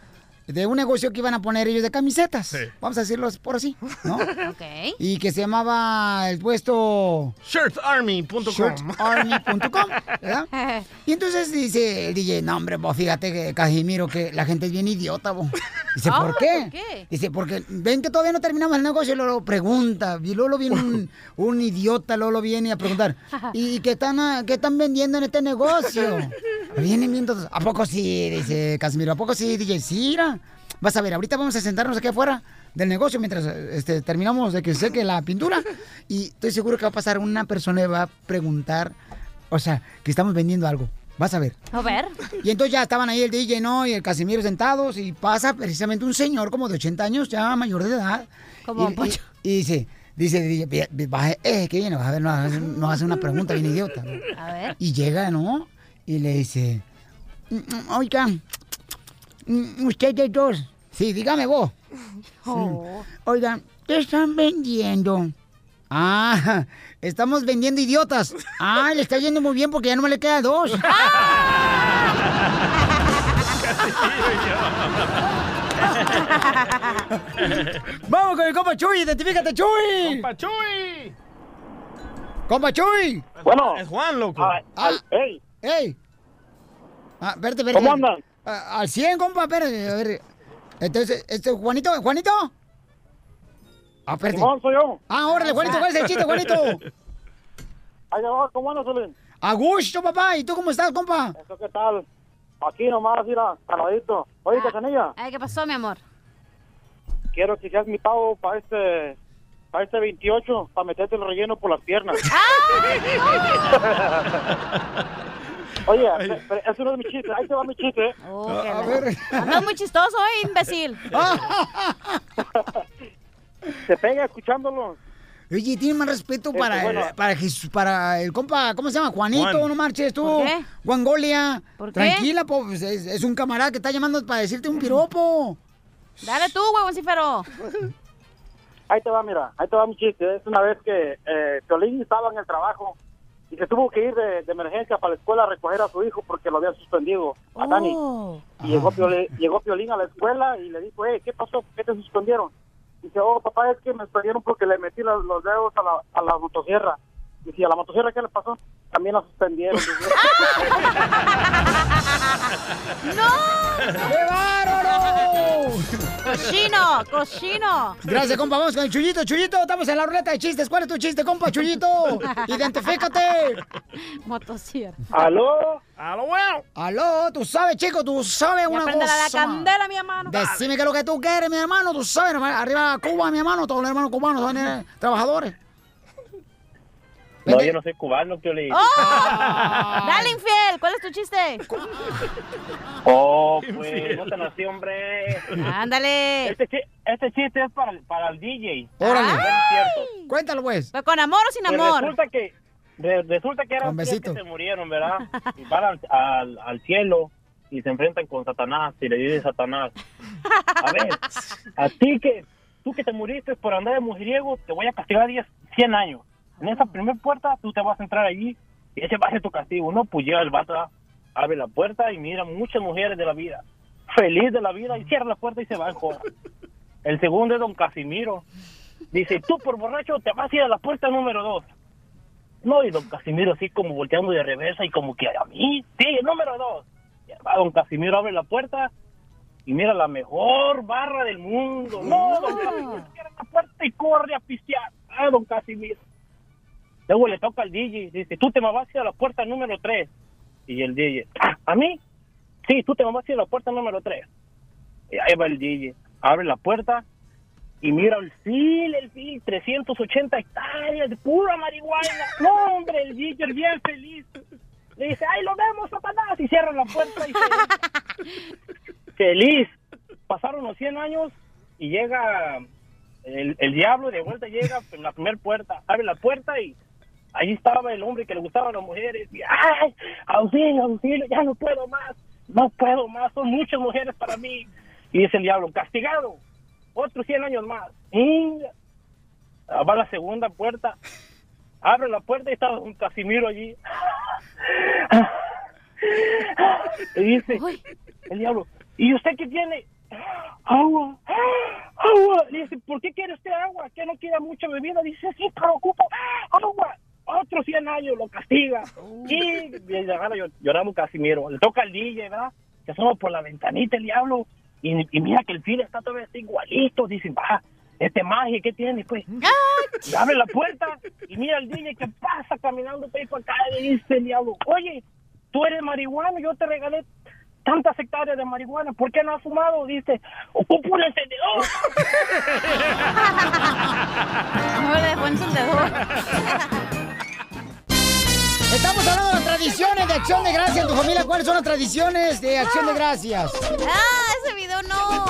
de un negocio que iban a poner ellos de camisetas. Vamos a decirlo por así, ¿no? Ok. Y que se llamaba el puesto Shirtarmy.com. shirtarmy.com, ¿verdad? Y entonces dice el DJ, no, hombre, vos fíjate que Casimiro, que la gente es bien idiota, vos. Dice, Ah, ¿por qué? ¿por qué? Dice, porque ven que todavía no terminamos el negocio y luego lo pregunta. Y luego lo viene un, un idiota, luego lo viene a preguntar. ¿Y qué están, ah, qué están vendiendo en este negocio? Vienen viendo, ¿a poco sí? Dice Casimiro, ¿a poco sí, DJ? Sí, mira. Vas a ver, ahorita vamos a sentarnos aquí afuera del negocio mientras este, terminamos de que seque la pintura. Y estoy seguro que va a pasar una persona y va a preguntar, o sea, que estamos vendiendo algo. Vas a ver. A ver. Y entonces ya estaban ahí el DJ, ¿no? Y el Casimiro sentados y pasa precisamente un señor como de 80 años, ya mayor de edad. Como y, Poncho. y- y dice, dice, DJ, "Ve- ve- baja- eh, que viene, vas a ver, nos hace, nos hace una pregunta bien idiota. A ver. Y llega, ¿no? Y le dice, "Mm, mm, oiga, mm, ustedes dos, sí, dígame vos. Oh. Oiga, ¿qué están vendiendo? Ah, estamos vendiendo idiotas. Ah, le está yendo muy bien porque ya no me le queda dos. Vamos con el compa Chuy, identifícate, Chuy. ¡Compa Chuy! Compa Chuy. Bueno. Es Juan, loco. Ah, ¡Ey! ¡Ey! Ah, espérate, espérate. ¿Cómo andan? Ah, al 100, compa, espérate, a ver. Entonces, este, Juanito, ¿Juanito? Ah. Simón, soy yo. Ah, órale, Juanito, ¿cuál es el chiste, Juanito? Ahí va, ¿cómo andas, Solín? A gusto, papá. ¿Y tú cómo estás, compa? ¿Eso qué tal? Aquí nomás, mira, caladito. Oye, Cachanilla, Ay, ¿qué pasó, mi amor? quiero que seas mi pavo para este, para este 28, para meterte el relleno por las piernas. Oye, pe- pero eso no es mi chiste, ahí te va mi chiste. ¿eh? a ver. Andas muy chistoso, ¿eh, imbécil? Se pega escuchándolo. Oye, tiene más respeto Este, para, bueno. el, para, Jesús- para el compa, ¿cómo se llama? Juanito, Juan. no marches tú. ¿Por qué? Juangolia. ¿Por qué? Tranquila, po, pues, es, es un camarada que está llamando para decirte un piropo. Dale tú, huevoncífero. Ahí te va, mira, ahí te va mi chiste. Es una vez que eh, Piolín estaba en el trabajo y se tuvo que ir de, de emergencia para la escuela a recoger a su hijo porque lo habían suspendido, a Dani. Oh. Y llegó, Piolín, llegó Piolín a la escuela y le dijo, hey, ¿qué pasó? ¿Por qué te suspendieron? Dice, oh, papá, es que me suspendieron porque le metí los, los dedos a la, a la motosierra. Dice, ¿a la motosierra qué le pasó? También la suspendieron. ¡No! ¡Qué bárbaro! ¡Cochino! ¡Cochino! Gracias, compa. Vamos con el Chuyito. Chuyito, estamos en la ruleta de chistes. ¿Cuál es tu chiste, compa, Chuyito? Identifícate. Motosierra. ¿Aló? ¡Aló, bueno! Aló, tú sabes, chico, tú sabes una cosa. la candela, mi hermano. Decime qué es lo que tú quieres, mi hermano. Tú sabes, arriba Cuba, mi hermano. Todos los hermanos cubanos son eh, trabajadores. No, yo no soy cubano, Piolín. ¡Oh! Dale, infiel. ¿Cuál es tu chiste? Oh, pues, no te nací, hombre. Ándale. Este, chi- este chiste es para, el- para el DJ. Órale. Cuéntalo, pues. ¿Pero con amor o sin Pues amor? resulta que, re- resulta que eran Con tres besito. que se murieron, ¿verdad? Y van al, al, al cielo y se enfrentan con Satanás y le dice Satanás, a ver, a ti que, tú que te muriste por andar de mujeriego, te voy a castigar 10, 100 años. En esa primera puerta tú te vas a entrar allí y ese va a ser tu castigo. No, pues llega el vato, abre la puerta y mira muchas mujeres de la vida, feliz de la vida y cierra la puerta y se va en joda. El segundo es don Casimiro. Dice, tú por borracho te vas a ir a la puerta número dos. No, y don Casimiro así como volteando de reversa y como que a mí, sí, número dos. Y va don Casimiro abre la puerta y mira la mejor barra del mundo. No, don Casimiro cierra la puerta y corre a pistear. Ah, don Casimiro. Luego le toca al DJ, dice, tú te vas a la puerta número tres. Y el DJ, "Ah, ¿a mí? Sí, tú te vas a la puerta número tres. Y ahí va el DJ, abre la puerta y mira el fil, el fil, 380 hectáreas de pura marihuana. No, hombre, el DJ bien feliz. Le dice, ¡ay, lo vemos, Satanás! Y cierra la puerta y se... Feliz. Pasaron los 100 años y llega el, el diablo y de vuelta llega en la primera puerta. Abre la puerta y ahí estaba el hombre que le gustaban las mujeres. Y, ¡ay, auxilio, auxilio! Ya no puedo más. No puedo más. Son muchas mujeres para mí. Y dice el diablo, castigado. Otros 100 años más. Y va a la segunda puerta. Abre la puerta y está un Casimiro allí. Y dice el diablo, ¿y usted qué tiene? agua, agua. Le dice, ¿por qué quiere usted agua? ¿Que no quiere mucha bebida? Dice, sí, pero ocupo agua. Otros 100 años lo castiga. Y y le agarra llor- llorando Casimiro. Le toca al DJ, ¿verdad? Se asoma por la ventanita el diablo. Y, y mira que el fil está todavía así igualito. Dicen, va, este magia, ¿qué tiene? Pues abre la puerta y mira al DJ que pasa caminando para acá. Y dice el diablo, oye, tú eres marihuano, yo te regalé tantas hectáreas de marihuana, ¿por qué no has fumado? Dice, ocupo un encendedor. Dejó encendedor. Estamos hablando de las tradiciones de Acción de Gracias en tu familia. ¿Cuáles son las tradiciones de Acción de Gracias? ¡Ah, ese video no!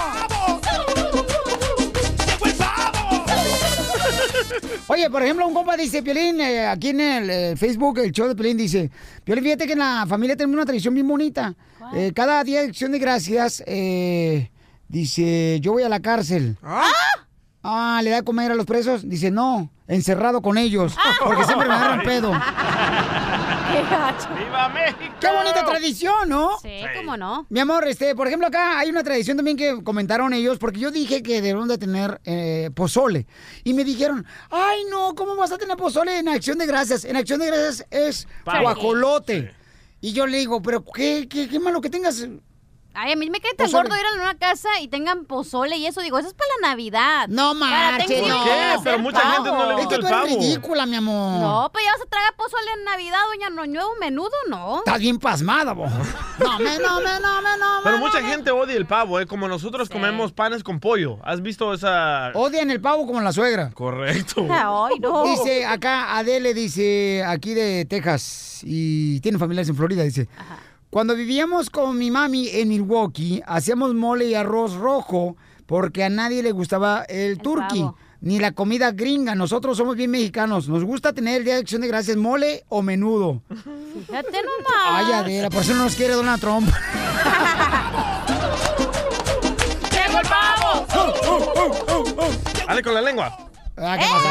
Oye, por ejemplo, un compa dice, Piolín, eh, aquí en el eh, Facebook, el show de Piolín dice, Piolín, fíjate que en la familia tenemos una tradición bien bonita. Eh, cada día de acción de gracias, dice, yo voy a la cárcel. ¿Ah? ¿le da de comer a los presos? Dice, no, encerrado con ellos, porque siempre me agarran pedo. ¡Qué gacho! ¡Viva México! ¡Qué bonita tradición, ¿no? Sí, cómo no. Mi amor, este, por ejemplo, acá hay una tradición también que comentaron ellos, porque yo dije que debieron de tener eh, pozole. Y me dijeron, ay no, ¿cómo vas a tener pozole en acción de gracias? En acción de gracias es guajolote. Y yo le digo, pero qué, qué, qué malo que tengas. Ay, a mí me cae tan Pozole. gordo ir a una casa y tengan pozole y eso. Digo, eso es para la Navidad. No marches, no. hay que hacer pavo. Es que tú eres ridícula, mi amor. No, pero ya vas a tragar pozole en Navidad, doña No Nuevo Menudo, ¿no? Estás bien pasmada, vos. No, me, no, me, no, me, no, me. Pero mucha gente odia el pavo, ¿eh? Como nosotros comemos panes con pollo. ¿Has visto esa...? Odian el pavo como la suegra. Correcto. Ay, no. Dice acá, Adele dice, aquí de Texas, y tiene familiares en Florida, dice. Cuando vivíamos con mi mami en Milwaukee, hacíamos mole y arroz rojo porque a nadie le gustaba el, turkey, pavo. ni la comida gringa. Nosotros somos bien mexicanos. Nos gusta tener el Día de Acción de Gracias mole o menudo. Fíjate nomás. Ay, Adela, por eso no nos quiere Donald Trump. ¡Tengo el pavo! Dale con la lengua. Ah, ¿qué pasa?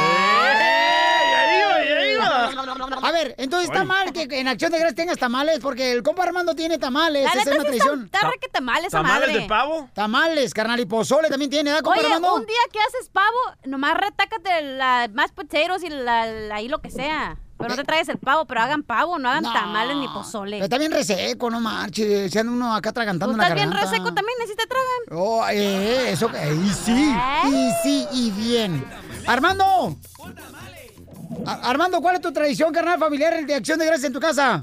A ver, entonces está mal que en Acción de Gracias tengas tamales, porque el compa Armando tiene tamales. La Esa es neta una sí está- que ¿Tamales madre. de pavo? Tamales, carnal, y pozole también tiene, ¿verdad, compa Oye, Armando? un día que haces pavo, nomás retácate la más potatoes y la, la- ahí lo que sea. Pero no te traigas el pavo, pero hagan pavo, no hagan tamales ni pozole. Pero está bien reseco, no marches. Se anda uno acá atragantando Tú la estás bien garganta. reseco también, así te tragan. Oh, eh, eso, eh, y sí, y sí, y bien. Armando. Armando, ¿cuál es tu tradición, carnal, familiar de acción de gracias en tu casa?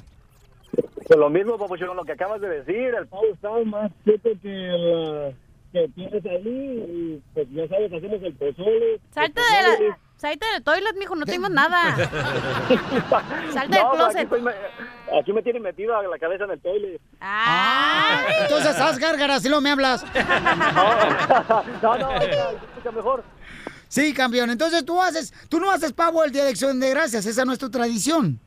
Pues lo mismo, papuchón, lo que acabas de decir. El pavo está más seco que la que tienes ahí. Y pues ya sabes, hacemos el pozole. Salte los de la... Salte del toilet, mijo, no tenemos nada. Salte del No, pues, closet. Aquí, me- aquí me tiene metido la cabeza en el toilet. Ah, entonces haz gárgaras si no me hablas. No, no, escucha mejor. Sí, campeón. Entonces tú haces, tú no haces pavo el día de acción de gracias. Esa no es tu tradición.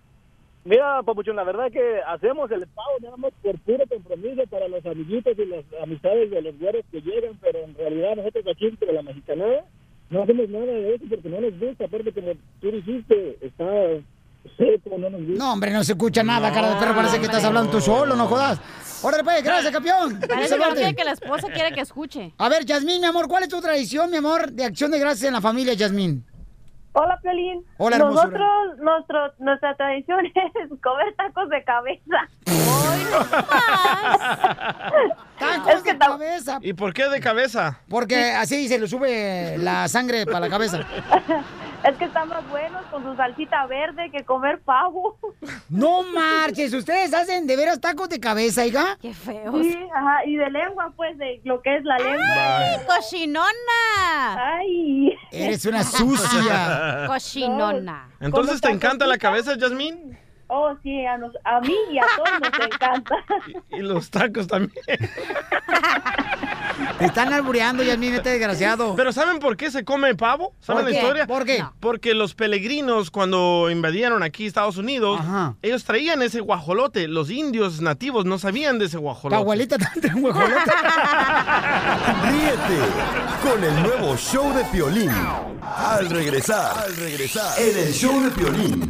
Mira, papuchón, la verdad que hacemos el pavo nada más por puro compromiso para los amiguitos y las amistades de los güeros que llegan, pero en realidad nosotros aquí entre la mexicanada no hacemos nada de eso porque no nos gusta. Aparte, como tú dijiste, está seco, no nos gusta. No, hombre, no se escucha nada, cara de perro. Parece que estás hablando tú solo, no jodas. Órale, pues, gracias, campeón. Parece que no que la esposa quiere que escuche. A ver, Yasmín, mi amor, ¿cuál es tu tradición, mi amor, de acción de gracias en la familia, Yasmín? Hola, Piolín. Hola, hermosura. Nosotros, nuestro, nuestra tradición es comer tacos de cabeza. Tacos de cabeza. ¿Y por qué de cabeza? Porque así se le sube la sangre para la cabeza. Es que están más buenos con su salsita verde que comer pavo. No marches, ¿ustedes hacen de veras tacos de cabeza, hija? Qué feo. Sí, ajá, y de lengua, pues, de lo que es la lengua. ¡Ay, cochinona! ¡Ay! Eres una sucia. Cochinona. ¿Entonces te encanta la cabeza, Yasmín? Oh, sí, a, nos- a mí y a todos nos encanta. Y los tacos también. Te están albureando, Yasmín, este desgraciado. ¿Pero saben por qué se come pavo? ¿Saben ¿Por la qué? historia? ¿Por qué? Porque los peregrinos, cuando invadieron aquí Estados Unidos, ellos traían ese guajolote. Los indios nativos no sabían de ese guajolote. abuelita también trae un guajolote. Ríete con el nuevo show de Piolín. Al regresar, al regresar, en el show de Piolín.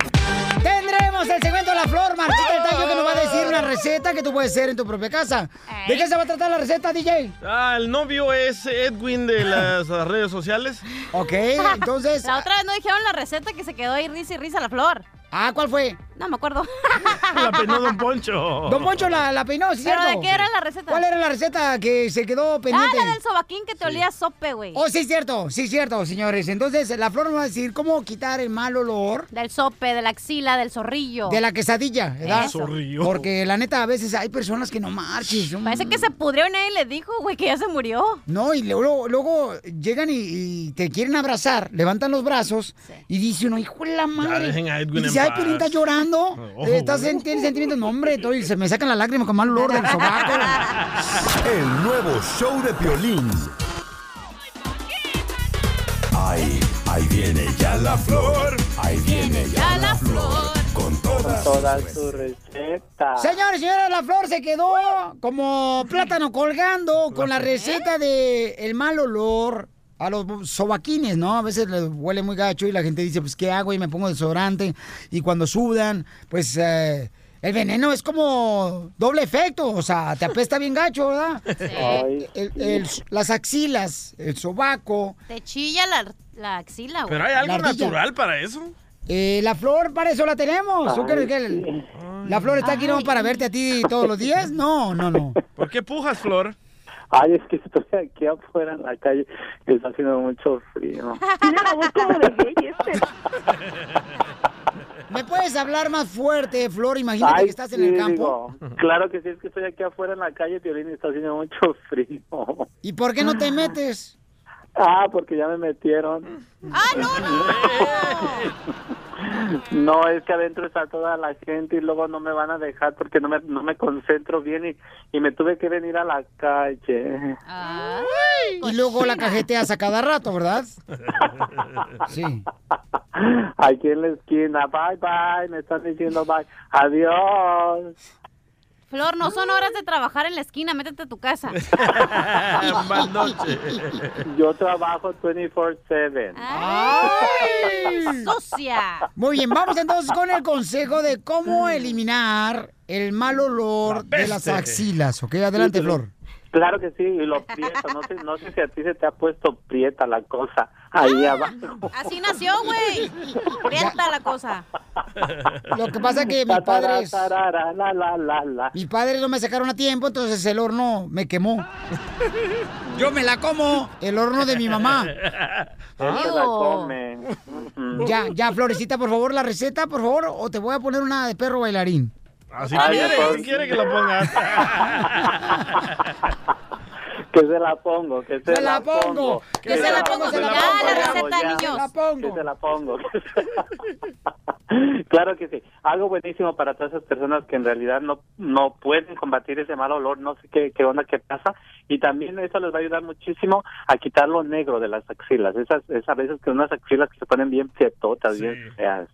Tenemos el segmento de la flor, Marchita el Tallo, que nos va a decir una receta que tú puedes hacer en tu propia casa. ¿De qué se va a tratar la receta, DJ? Ah, el novio es Edwin de las redes sociales. Ok, entonces... La otra vez no dijeron la receta que se quedó ahí risa y risa la flor. Ah, ¿cuál fue? No me acuerdo. La peinó Don Poncho. Don Poncho la, la peinó, ¿sí ¿Pero cierto? de qué era la receta? ¿Cuál era la receta que se quedó pendiente? Ah, la del sobaquín que te olía sope, güey. Oh, sí, cierto, sí, cierto, señores. Entonces, la flor nos va a decir cómo quitar el mal olor Del sope, de la axila, del zorrillo. de la quesadilla, ¿verdad? Eso. Zorrillo. Porque la neta, a veces hay personas que no marchen. son- Parece que se pudrió y nadie le dijo, güey, que ya se murió. No, y luego, luego llegan y, y te quieren abrazar, levantan los brazos y dice uno, hijo de la madre. dejen a Edwin y dice, en ay, paz". Piolín, estás llorando. Oh. Eh, estás en, tienes sentimientos. No, hombre, todo, y se me sacan las lágrimas con mal olor del sobaco. El nuevo show de Piolín. Ay, ahí viene ya la flor. Ahí viene ya la flor. Con todas. Toda su receta. Señores, señores, la flor se quedó como plátano colgando con la receta de el mal olor a los sobaquines, ¿no? A veces les huele muy gacho y la gente dice, pues, ¿qué hago? Y me pongo desodorante. Y cuando sudan, pues, eh, el veneno es como doble efecto. O sea, te apesta bien gacho, ¿verdad? Ay, El- el- las axilas, el sobaco. Te chilla la, la axila, güey. Pero hay algo natural para eso. Eh, la flor, para eso la tenemos. ¿Tú Ay, crees que el- la flor está aquí no para verte a ti todos los días? No, no, no. ¿Por qué pujas, Flor? Ay, es que estoy aquí afuera en la calle y está haciendo mucho frío. Tiene la voz como de gay este. ¿Me puedes hablar más fuerte, Flor? Imagínate Ay, que estás en el campo. digo, claro que sí, es que estoy aquí afuera en la calle, Piolín, y está haciendo mucho frío. ¿Y por qué no te metes? Ah, porque ya me metieron. ¡Ah, no, No, es que adentro está toda la gente y luego no me van a dejar porque no me, no me concentro bien y, y me tuve que venir a la calle. Y luego la cajeteas a cada rato, ¿verdad? Sí. Aquí en la esquina, bye bye, me están diciendo bye, adiós. Flor, no son horas de trabajar en la esquina, métete a tu casa. Mal noche. Yo trabajo 24/7. ¡Sucia! Muy bien, vamos entonces con el consejo de cómo eliminar el mal olor de las axilas. ¿Ok? Adelante, Flor. Claro que sí, y lo prieto, no sé, no sé si a ti se te ha puesto prieta la cosa ahí abajo. Así nació, güey. Prieta la cosa. Lo que pasa es que mis padres... Tarara, la, la, la, la. Mis padres no me sacaron a tiempo, entonces el horno me quemó. Yo me la como, el horno de mi mamá. Él se la come. Ya, ya, Florecita, por favor, la receta, por favor, o te voy a poner una de perro bailarín. Así Ay, quiere, quiere que lo pongas. Que se la pongo, que se, Se la pongo, que se la pongo, se la pongo. Ya, la receta, ya. niños. La pongo. Que se la pongo. claro que sí. Algo buenísimo para todas esas personas que en realidad no no pueden combatir ese mal olor, no sé qué, qué onda que pasa. Y también eso les va a ayudar muchísimo a quitar lo negro de las axilas. Esas, esas veces que unas axilas que se ponen bien pietotas, bien feas.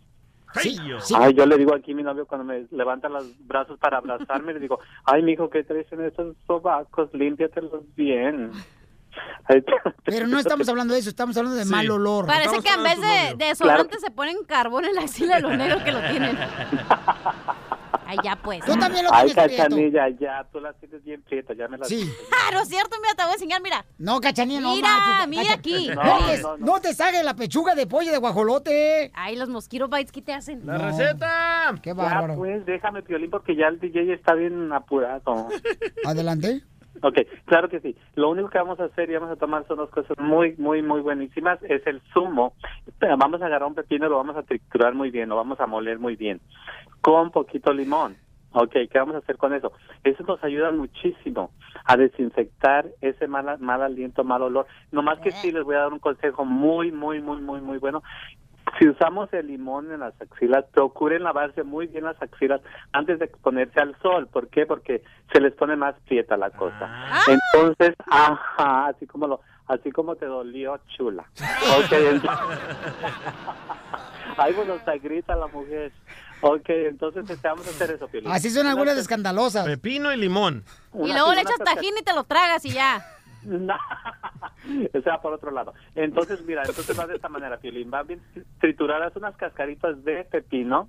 Sí, Ay, yo le digo aquí a mi novio cuando me levanta los brazos para abrazarme, le digo, ay, mijo, ¿qué traes en esos sobacos? Límpiatelos bien. Pero no estamos hablando de eso, estamos hablando de mal olor. Parece que en vez de, de desodorante se ponen carbón en la axila de los negros que lo tienen. Ay, ya pues. Tú también lo Ay, tienes prieto. cachanilla, ya, tú las tienes bien prietas, ya me las... Sí. Ah, no es cierto, mira, te voy a enseñar, mira. No, cachanilla, no Mira, manches, mira cacha- aquí. No, No, te, no, no te sague la pechuga de pollo de guajolote. Ay, los mosquito bites, ¿qué te hacen? La receta. Qué Ya, bárbaro. pues, déjame, Piolín, porque ya el DJ está bien apurado. Adelante. Ok, claro que sí. Lo único que vamos a hacer y vamos a tomar son dos cosas muy, muy, muy buenísimas. Es el zumo. Pero Vamos a agarrar un pepino, lo vamos a triturar muy bien, lo vamos a moler muy bien. Con poquito limón. Ok, ¿qué vamos a hacer con eso? Eso nos ayuda muchísimo a desinfectar ese mal, mal aliento, mal olor. Nomás que sí les voy a dar un consejo muy, muy, muy, muy, muy bueno. Si usamos el limón en las axilas, procuren lavarse muy bien las axilas antes de ponerse al sol. ¿Por qué? Porque se les pone más prieta la cosa. Entonces, ajá, así como lo, así como te dolió, chula. Ok, entonces... Ay, bueno, hasta grita la mujer. Ok, entonces este, vamos a hacer eso, Piolín. Así son algunas escandalosas. Pepino y limón. Y luego le echas tajín y te lo tragas y ya. No. o sea, por otro lado. Entonces, mira, entonces va de esta manera, Piolín. Va bien trituradas unas cascaritas de pepino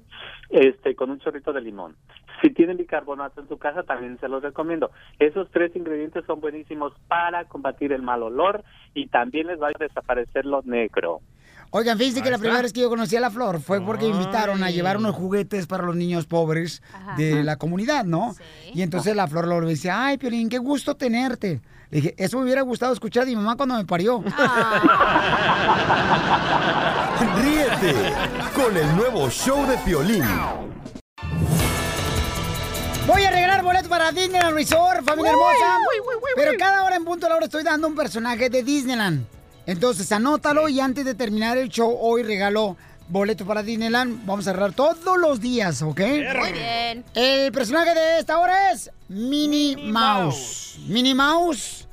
este, con un chorrito de limón. Si tienen bicarbonato en su casa, también se los recomiendo. Esos tres ingredientes son buenísimos para combatir el mal olor y también les va a desaparecer lo negro. Oigan, fíjense que la primera vez que yo conocí a la flor fue porque me invitaron a llevar unos juguetes para los niños pobres de la comunidad, ¿no? Y entonces la flor lo decía, ay, Piolín, qué gusto tenerte. Le dije, eso me hubiera gustado escuchar de mi mamá cuando me parió. Ríete con el nuevo show de Piolín. Voy a regalar boletos para Disneyland Resort, familia Uy, hermosa. uy, uy, uy, Pero uy. cada hora en punto de la hora estoy dando un personaje de Disneyland. Entonces anótalo y antes de terminar el show hoy regalo boletos para Disneyland. Vamos a cerrar todos los días, ¿ok? Muy bien. El personaje de esta hora es Minnie Mouse. Minnie Mouse.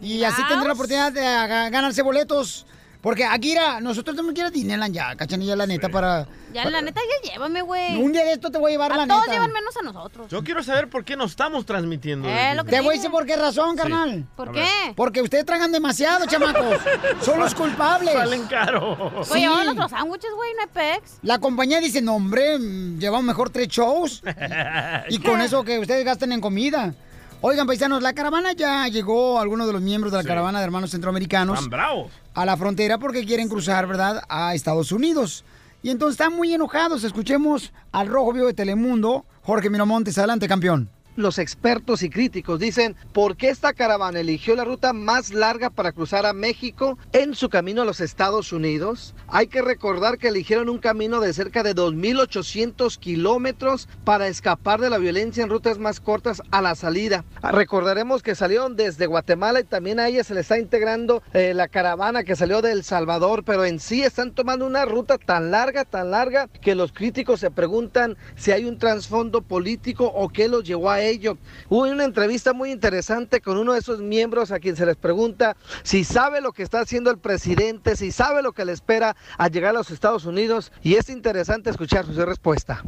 Y así tendrá la oportunidad de ganarse boletos. Porque Akira, nosotros tenemos que ir a Disneyland ya, cachanilla, la neta, para... Ya, la neta, ya llévame, güey. Un día de esto te voy a llevar, a la todos neta. llevan menos a nosotros. Yo quiero saber por qué no estamos transmitiendo. Eh, desde lo que Te voy a decir por qué razón, Sí. carnal. ¿Por A qué? ver. Porque ustedes tragan demasiado, chamacos. Son los culpables. Salen caros. Sí. Oye, llevan otros sándwiches, güey, no hay pex. La compañía dice, no, hombre, mm, llevamos mejor tres shows. y con eso que ustedes gasten en comida. Oigan, paisanos, la caravana ya llegó, algunos de los miembros de la Sí. caravana de hermanos centroamericanos, Están bravos. a la frontera porque quieren cruzar, ¿verdad?, a Estados Unidos. Y entonces están muy enojados. Escuchemos al Rojo Vivo de Telemundo, Jorge Miramontes. Adelante, campeón. Los expertos y críticos dicen por qué esta caravana eligió la ruta más larga para cruzar a México en su camino a los Estados Unidos. Hay que recordar que eligieron un camino de cerca de 2.800 kilómetros para escapar de la violencia en rutas más cortas a la salida. Recordaremos que salieron desde Guatemala y también a ella se le está integrando eh, la caravana que salió de El Salvador, pero en sí están tomando una ruta tan larga, tan larga, que los críticos se preguntan si hay un trasfondo político o qué los llevó a ello. Hubo una entrevista muy interesante con uno de esos miembros a quien se les pregunta si sabe lo que está haciendo el presidente, si sabe lo que le espera a llegar a los Estados Unidos y es interesante escuchar su respuesta.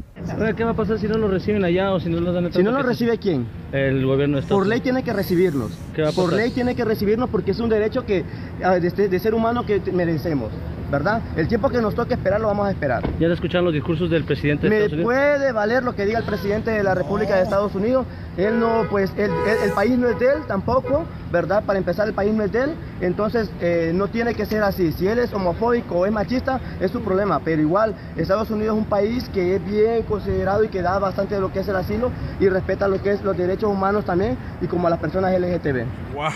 ¿Qué va a pasar si no lo reciben allá o si no los dan Si no lo recibe quién? El gobierno de Estados Por ley tiene que recibirnos. ¿Qué va a Por pasar? ley tiene que recibirnos porque es un derecho que ah, de, de ser humano que merecemos, ¿verdad? El tiempo que nos toque esperar lo vamos a esperar. ¿Ya han escuchado los discursos del presidente de Me Estados Unidos? puede valer lo que diga el presidente de la República de Estados Unidos. Él no, pues, el, el- el país no es de él tampoco, ¿verdad? Para empezar, el país no es de él. Entonces, eh, no tiene que ser así. Si él es homofóbico o es machista, es su problema. Pero igual, Estados Unidos es un país que es bien considerado y que da bastante de lo que es el asilo y respeta lo que es los derechos humanos también y como a las personas LGTB.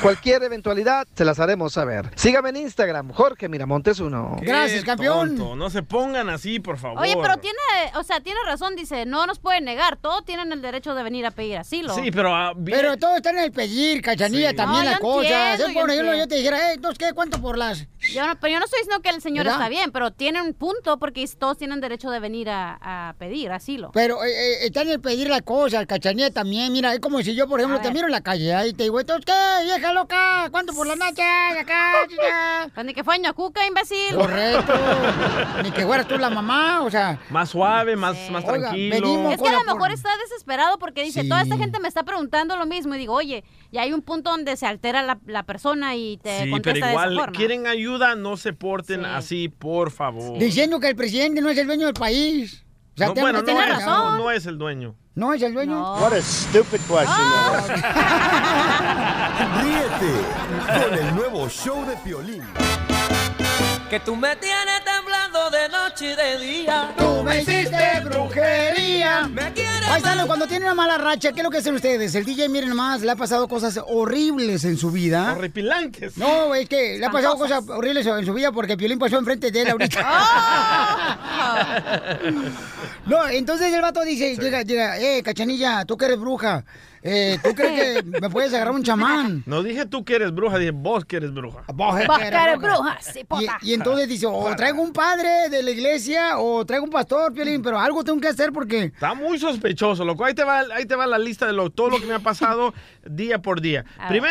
Cualquier eventualidad se las haremos saber. Sígame en Instagram, Jorge Miramontes 1. Qué tonto. No se pongan así, por favor. Oye, pero tiene, o sea, tiene razón, dice, no nos pueden negar, todos tienen el derecho de venir a pedir asilo. Sí, pero... ah, bien- Pero todo está en el pedir, cachanilla, Sí. también No, la yo cosa. entiendo, Si yo por ejemplo yo entiendo. te dijera, eh, entonces, ¿qué? ¿Cuánto por las...? Yo no, pero yo no estoy diciendo que el señor ¿Verdad? está bien, pero tiene un punto porque todos tienen derecho de venir a, a pedir asilo. Pero eh, eh, está en el pedir la cosa, cachanilla también. Mira, es como si yo, por ejemplo, te miro en la calle ahí te digo, entonces, ¿qué? Vieja loca, ¿cuánto por las nachas? Acá, chica. Ni que fue ñacuca, imbécil. Correcto. Ni que fueras tú la mamá, o sea. Más suave, más, más tranquilo. Es que a lo mejor está desesperado porque dice, Sí. toda esta gente me está preguntando lo mismo y digo, oye, y hay un punto donde se altera la, la persona y te Sí, pero contesta de igual, esa forma. quieren ayuda, no se porten así, por favor. Diciendo que el presidente no es el dueño del país. O sea, No, bueno, no es, razón. no, no es el dueño. ¿No es el dueño? What a stupid question. Ríete con el nuevo show de Piolín. Que tú me tienes temblando de noche y de día. Tú me hiciste brujería. Paisano, cuando tiene una mala racha, ¿qué es lo que hacen ustedes? El DJ, miren nomás, le ha pasado cosas horribles en su vida. Horripilantes. No, es que le ha pasado cosas horribles en su vida porque Piolín pasó enfrente de él ahorita. no, entonces el vato dice, llega, llega, eh, cachanilla, tú que eres bruja, eh, ¿tú crees que me puedes agarrar un chamán? No dije tú que eres bruja, dije vos que eres bruja. Vos Vos que eres bruja, sí, pota. Y, y entonces dice, o traigo un padre de la iglesia o traigo un pastor, Piolín, pero algo tengo que hacer porque... Está muy sospechoso, loco. Ahí te va, ahí te va la lista de lo, todo lo que me ha pasado día por día. A ver.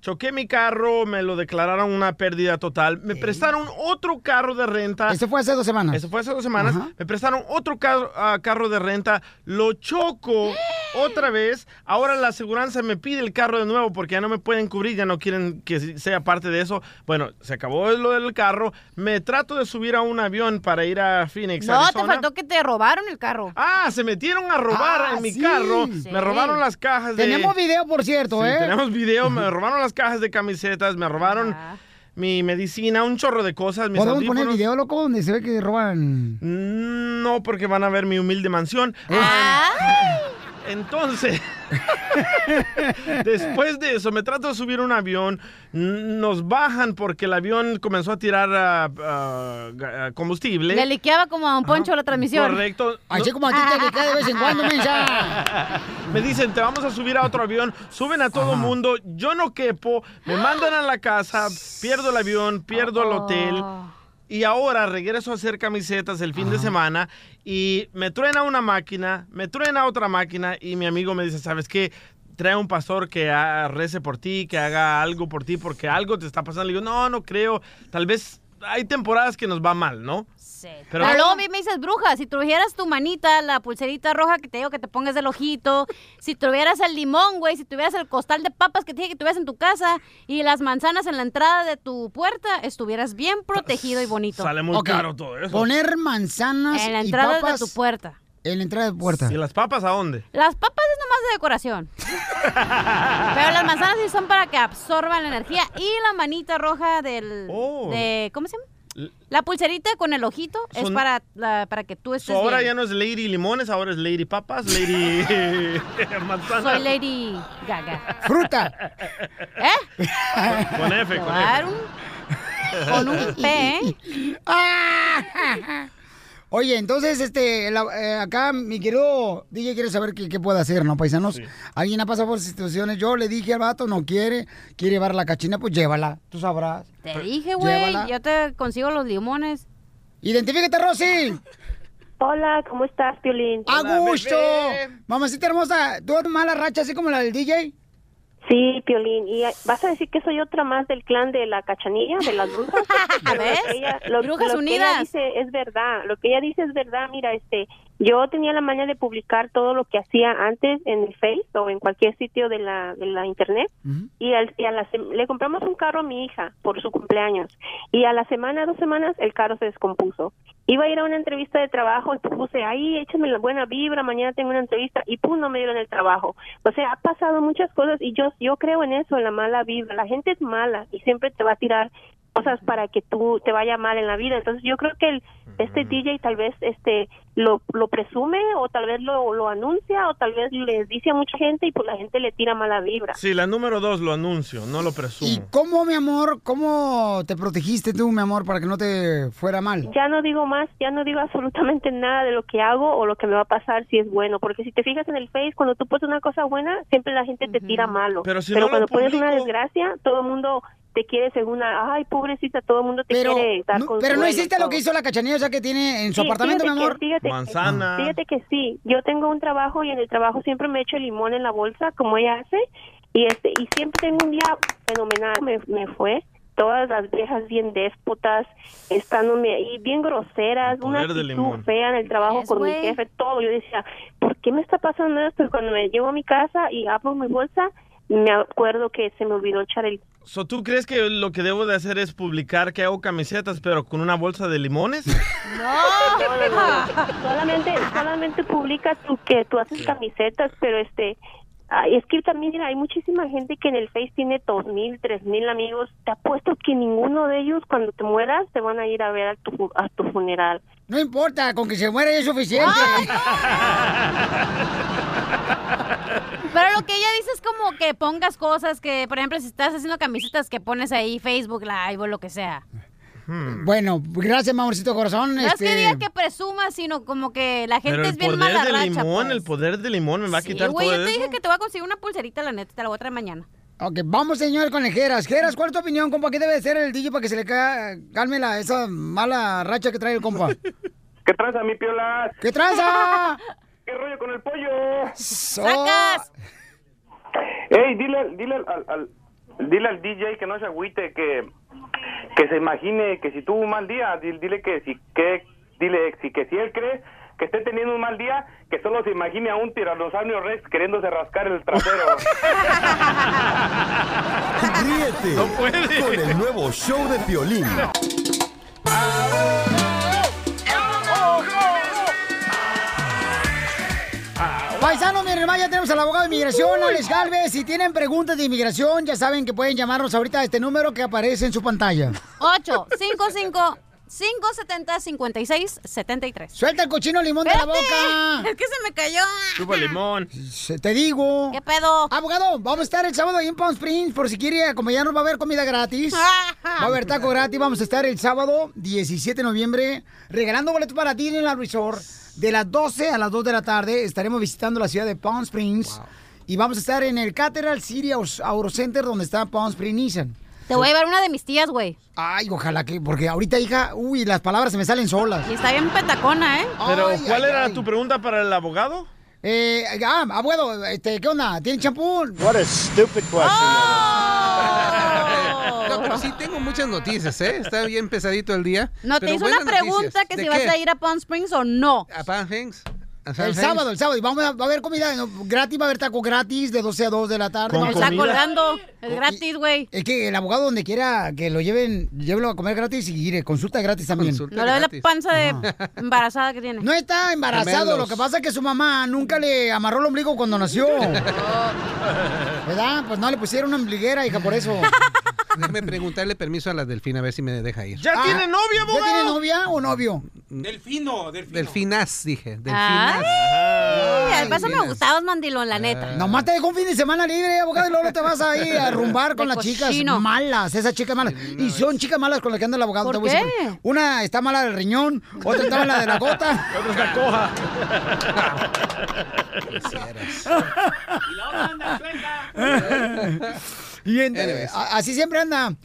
Choqué mi carro, me lo declararon una pérdida total. Me prestaron otro carro de renta. Eso fue hace dos semanas. Eso fue hace dos semanas. Me prestaron otro carro, ah, carro de renta. Lo choco otra vez. Ahora la aseguranza me pide el carro de nuevo porque ya no me pueden cubrir, ya no quieren que sea parte de eso. Bueno, se acabó lo del carro. Me trato de subir a un avión para ir a Phoenix, No, te faltó que te robaron el carro. Ah, se metieron a robar Ah, en mi sí. carro. Sí. Me robaron las cajas de... Tenemos video, por cierto, Sí, ¿eh? tenemos video. Me robaron las cajas de camisetas, me robaron mi medicina, un chorro de cosas, mis ¿Podemos poner audífonos. video, loco, donde se ve que roban? Mm, No, porque van a ver mi humilde mansión. Ah. Entonces, después de eso, me trato de subir a un avión. Nos bajan porque el avión comenzó a tirar ah, combustible. Le liqueaba como a un poncho la transmisión. Correcto. Así como a ti te liquea de vez en cuando, mensa. Me dicen, te vamos a subir a otro avión, suben a todo mundo, yo no quepo, me mandan a la casa, pierdo el avión, pierdo el hotel. Y ahora regreso a hacer camisetas el fin de semana y me truena una máquina, me truena otra máquina y mi amigo me dice, ¿sabes qué? Trae un pastor que rece por ti, que haga algo por ti, porque algo te está pasando. Le digo, no, no creo. Tal vez hay temporadas que nos va mal, ¿no? Sí. Pero- Pero, luego a mí me dices, bruja, si tuvieras tu manita, la pulserita roja que te digo que te pongas del ojito, si tuvieras el limón, güey, si tuvieras el costal de papas que te dije que tuvieras en tu casa y las manzanas en la entrada de tu puerta, estuvieras bien protegido y bonito. Sale muy Ok, caro todo eso. Poner manzanas En la y entrada de papas tu puerta. En la entrada de puerta. ¿Y las papas a dónde? Las papas es nomás de decoración. Pero las manzanas sí son para que absorban la energía. Y la manita roja del... Oh. de- ¿Cómo se llama? La pulserita con el ojito es Son- para, la- para que tú estés So, ahora bien. ya no es Lady Limones, ahora es Lady Papas, Lady Manzana. Soy Lady Gaga. ¡Fruta! ¿Eh? Con, con F, con Claro. F. Con un P, ¿eh? Oye, entonces, este, la- eh, acá mi querido DJ quiere saber qué, qué puede hacer, ¿no, paisanos? Alguien ha pasado por situaciones. Yo le dije al vato, no quiere, quiere llevar la cachina, pues llévala, tú sabrás. Te dije, güey, yo te consigo los limones. Identifícate, Rosy. Hola, ¿cómo estás, Piolín? ¡A gusto! Mamacita hermosa, ¿tú mala racha así como la del DJ? Sí, Piolín. ¿Y eh, vas a decir que soy otra más del clan de la cachanilla, de las brujas? Lo ¿Ves? que ella- lo, Brujas lo que ella unidas. dice es verdad. Lo que ella dice es verdad. Mira, este, yo tenía la maña de publicar todo lo que hacía antes en el Face o en cualquier sitio de la, de la Internet. Y, al- y a la le compramos un carro a mi hija por su cumpleaños. Y a la semana, dos semanas, el carro se descompuso. Iba a ir a una entrevista de trabajo y puse ahí, échame la buena vibra, mañana tengo una entrevista y pum, no me dieron el trabajo. O sea, ha pasado muchas cosas y yo, yo creo en eso, en la mala vibra. La gente es mala y siempre te va a tirar cosas para que tú te vaya mal en la vida. Entonces yo creo que el, este DJ tal vez este lo, lo presume o tal vez lo, lo anuncia o tal vez les dice a mucha gente y pues la gente le tira mala vibra. Sí, la número dos lo anuncio, no lo presumo. ¿Cómo, mi amor, cómo te protegiste tú, mi amor, para que no te fuera mal? Ya no digo más, ya no digo absolutamente nada de lo que hago o lo que me va a pasar si es bueno, porque si te fijas en el Face, cuando tú pones una cosa buena, siempre la gente te tira malo. Pero si no lo cuando pones una desgracia, todo el mundo te quiere según, una, ay, pobrecita, todo el mundo te Pero, quiere dar no, consuelo pero no hiciste lo que hizo la cachanilla, o sea, que tiene en su Sí, apartamento, mi amor. que- fíjate que- Manzana. Fíjate que sí, yo tengo un trabajo y en el trabajo siempre me echo limón en la bolsa, como ella hace, y este y siempre tengo un día fenomenal. Me, me fue todas las viejas bien déspotas, estándome ahí bien groseras, una actitud fea en el trabajo con mi jefe, todo. Yo decía, ¿por qué me está pasando esto? Y cuando me llevo a mi casa y abro mi bolsa, me acuerdo que se me olvidó echar el So, ¿Tú crees que lo que debo de hacer es publicar que hago camisetas, pero con una bolsa de limones? No, solamente, solamente publica tú que tú haces camisetas, pero este, ay, es que también mira, hay muchísima gente que en el Face tiene dos mil, tres mil amigos. Te apuesto que ninguno de ellos cuando te mueras te van a ir a ver a tu, a tu funeral. No importa, con que se muera ya es suficiente. Pero lo que ella dice es como que pongas cosas que, por ejemplo, si estás haciendo camisetas que pones ahí Facebook Live o lo que sea. Bueno, gracias, mi amorcito corazón. No es este, que diga que presuma, sino como que la gente Pero es el bien poder mala del racha, limón, pues. el poder del limón me va a Sí, quitar güey, todo yo te eso. dije que te voy a conseguir una pulserita, la neta, te la voy a traer mañana. Ok, vamos, señor, con el Geras. Geras, ¿cuál es tu opinión, compa? ¿Qué debe ser el DJ para que se le ca- calme la, esa mala racha que trae el compa? ¿Qué tranza, mi piola? ¿Qué tranza? ¿Qué rollo con el pollo? ¡Sacas! Ey, dile, dile al, al- al- dile al DJ que no se agüite, que, que se imagine que si tuvo un mal día, di- dile que si que dile si que si él cree que esté teniendo un mal día, que solo se imagine a un tiranosaurio rex queriéndose rascar el trasero. Ríete con el nuevo show de Piolín. Paisano, mi hermano, ya tenemos al abogado de inmigración, Alex Galvez. Si tienen preguntas de inmigración, ya saben que pueden llamarnos ahorita a este número que aparece en su pantalla. 855 570 56 73. Suelta el cochino limón de la boca. Es que se me cayó. Chupa limón. Se- Te digo. ¿Qué pedo? Abogado, vamos a estar el sábado ahí en Palm Springs. Por si quiere acompañarnos, va a haber comida gratis. Va a haber taco gratis. Vamos a estar el sábado 17 de noviembre regalando boletos para Disneyland Resort. De las 12 a las 2 de la tarde estaremos visitando la ciudad de Palm Springs. Y vamos a estar en el Cathedral City Auto Center donde está Palm Springs Nissan. Te voy a llevar una de mis tías, güey. Ay, ojalá que, porque ahorita, hija, uy, las palabras se me salen solas. Y está bien petacona, ¿eh? Pero, Ay, ¿cuál ay, era ay. tu pregunta para el abogado? Eh, ah, abuelo, este, ¿qué onda? ¿Tiene champú? What a stupid No, pero sí tengo muchas noticias, ¿eh? Está bien pesadito el día. No, te hizo una noticias. pregunta que ¿De si vas qué? a ir a Palm Springs o no. ¿A Palm Springs? ¿A Palm El Springs? sábado, el sábado. Y vamos a, va a haber comida ¿no? gratis, va a haber taco gratis de 12 a 2 de la tarde. ¿Con Vamos Está colgando. Es gratis, güey. Es que el abogado donde quiera que lo lleven, llévelo a comer gratis y mire, consulta gratis también. Consulta No le ve la panza de embarazada que tiene. No está embarazado, Gemelos. lo que pasa es que su mamá nunca le amarró el ombligo cuando nació. ¿Verdad? Pues no le pusieron una ombliguera, hija, por eso. Déjame preguntarle permiso a la Delfina a ver si me deja ir. ¿Ya Ah, tiene novia, ¿Ya abogado? tiene novia o novio? Delfino, delfino. Delfinas, dije. Delfinas. Ay, al paso me gustabas, mandilón, la neta. Nomás te dejó un fin de semana libre, abogado, y luego te vas ahí a rumbar con De las chicas malas, esas chicas malas. Y son chicas malas con las que anda el abogado. ¿Por te voy a decir. qué? Una está mala del riñón, otra está mala de la gota. Otra está coja. y en- a- así siempre anda.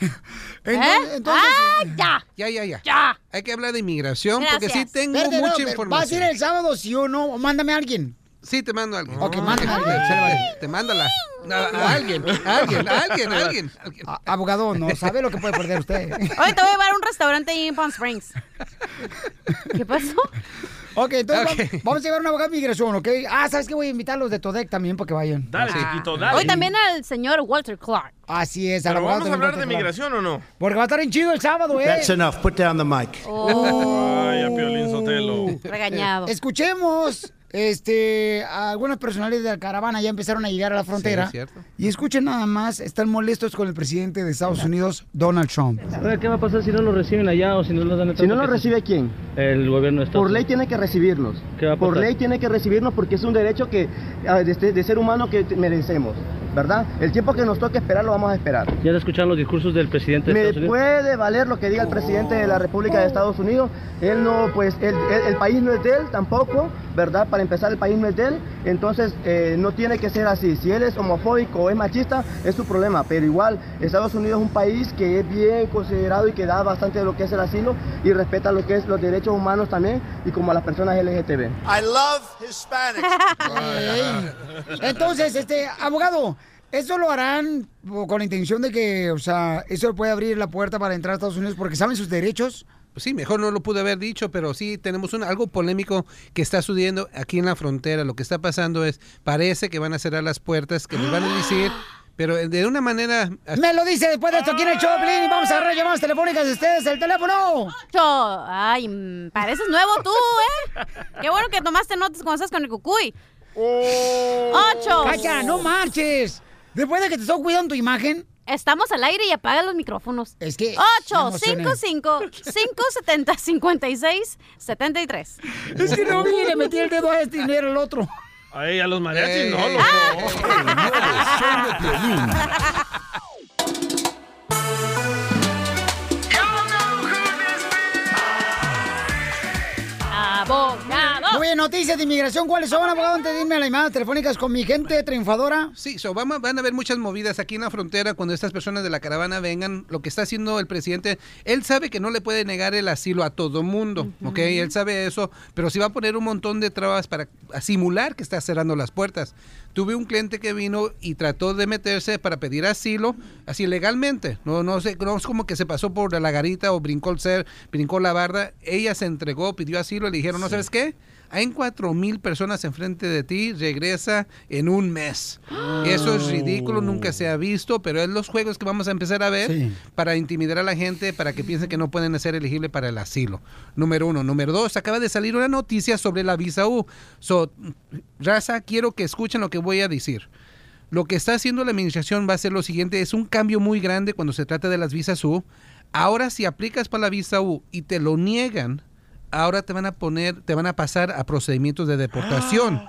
¿Eh? Entonces, entonces, ¡Ah, ya! Ya, ya, ya. ¡Ya! Hay que hablar de inmigración porque sí tengo espérate, no, mucha pero ¿Vas a información. ir el sábado, sí o no? O mándame a alguien. Sí, te mando a alguien. Ok, mándame a alguien. Te mándala. A, alguien, a alguien, a alguien, a alguien. abogado, no sabe lo que puede perder usted. Hoy te voy a llevar a un restaurante ahí en Palm Springs. ¿Qué pasó? ok, entonces. Vamos, vamos a llevar a un abogado de migración, ¿ok? Ah, ¿sabes qué? Voy a invitar a los de Todec también para que vayan. Dale, chiquito, dale. Hoy también al señor Walter Clark. Así es, al ¿Pero abogado vamos a hablar de migración o no? Porque va a estar en chido el sábado, ¿eh? That's enough. Put down the mic. Ay, a Piolín Sotelo. Regañado. Escuchemos, este, a algunas personalidades de la caravana ya empezaron a llegar a la frontera. Sí, cierto. y escuchen nada más, están molestos con el presidente de Estados Unidos, Donald Trump. ¿qué va a pasar si no lo reciben allá o si no los dan el Si no lo recibe quién? El gobierno de Estados Por ley tiene que recibirnos. ¿Qué va a Por pasar? ley tiene que recibirnos porque es un derecho que ah, de, de ser humano que merecemos, ¿verdad? El tiempo que nos toque esperar lo vamos a esperar. ¿Ya le escucharon los discursos del presidente de Me Estados Unidos? puede valer lo que diga el presidente de la República de Estados Unidos. Él no, pues, el, el- el país no es de él tampoco, ¿verdad? Para empezar, el país no es de él. Entonces, eh, no tiene que ser así. Si él es homofóbico o es machista, es su problema. Pero igual, Estados Unidos es un país que es bien considerado y que da bastante de lo que es el asilo y respeta lo que es los derechos humanos también y como a las personas LGTB. I love Hispanics. Entonces, este, abogado, ¿eso lo harán con la intención de que, o sea, eso puede abrir la puerta para entrar a Estados Unidos porque saben sus derechos? Pues sí, mejor no lo pude haber dicho, pero sí tenemos un, algo polémico que está sucediendo aquí en la frontera. Lo que está pasando es, parece que van a cerrar las puertas, que les van a decir, pero de una manera... Me lo dice después de esto aquí en el Choplin y vamos a agarrar llamadas telefónicas de ustedes, el teléfono. Ocho. Ay, mm, pareces nuevo tú, ¿eh? Qué bueno que tomaste notas cuando estás con el cucuy. Ocho. Cacha, no marches. Después de que te estoy cuidando tu imagen. Estamos al aire y apaga los micrófonos. Es que. Ocho, me cinco, emocioné. cinco, cinco, setenta, cincuenta y seis, setenta y tres. Es que no vi, le metí el dedo a este y no era el otro. Ay, a los mariachis no, Eh. loco. El nuevo show de bien, noticias de inmigración. ¿Cuáles son, abogado? Antes de irme a las llamadas telefónicas con mi gente triunfadora. Sí, so, vamos- van a haber muchas movidas aquí en la frontera cuando estas personas de la caravana vengan. Lo que está haciendo el presidente, él sabe que no le puede negar el asilo a todo mundo, ¿ok? Él sabe eso, pero sí va a poner un montón de trabas para simular que está cerrando las puertas. Tuve un cliente que vino y trató de meterse para pedir asilo, así legalmente. No, no, sé, no es como que se pasó por la garita o brincó el ser, brincó la barda. Ella se entregó, pidió asilo y le dijeron, ¿no sabes qué? Hay cuatro mil personas enfrente de ti, regresa en un mes. Eso es ridículo, nunca se ha visto, pero es los juegos que vamos a empezar a ver para intimidar a la gente, para que piensen que no pueden ser elegibles para el asilo. Número uno. Número dos, acaba de salir una noticia sobre la visa U. So, raza, quiero que escuchen lo que voy a decir. Lo que está haciendo la administración va a ser lo siguiente, es un cambio muy grande cuando se trata de las visas U. Ahora si aplicas para la visa U y te lo niegan, ahora te van a poner, te van a pasar a procedimientos de deportación.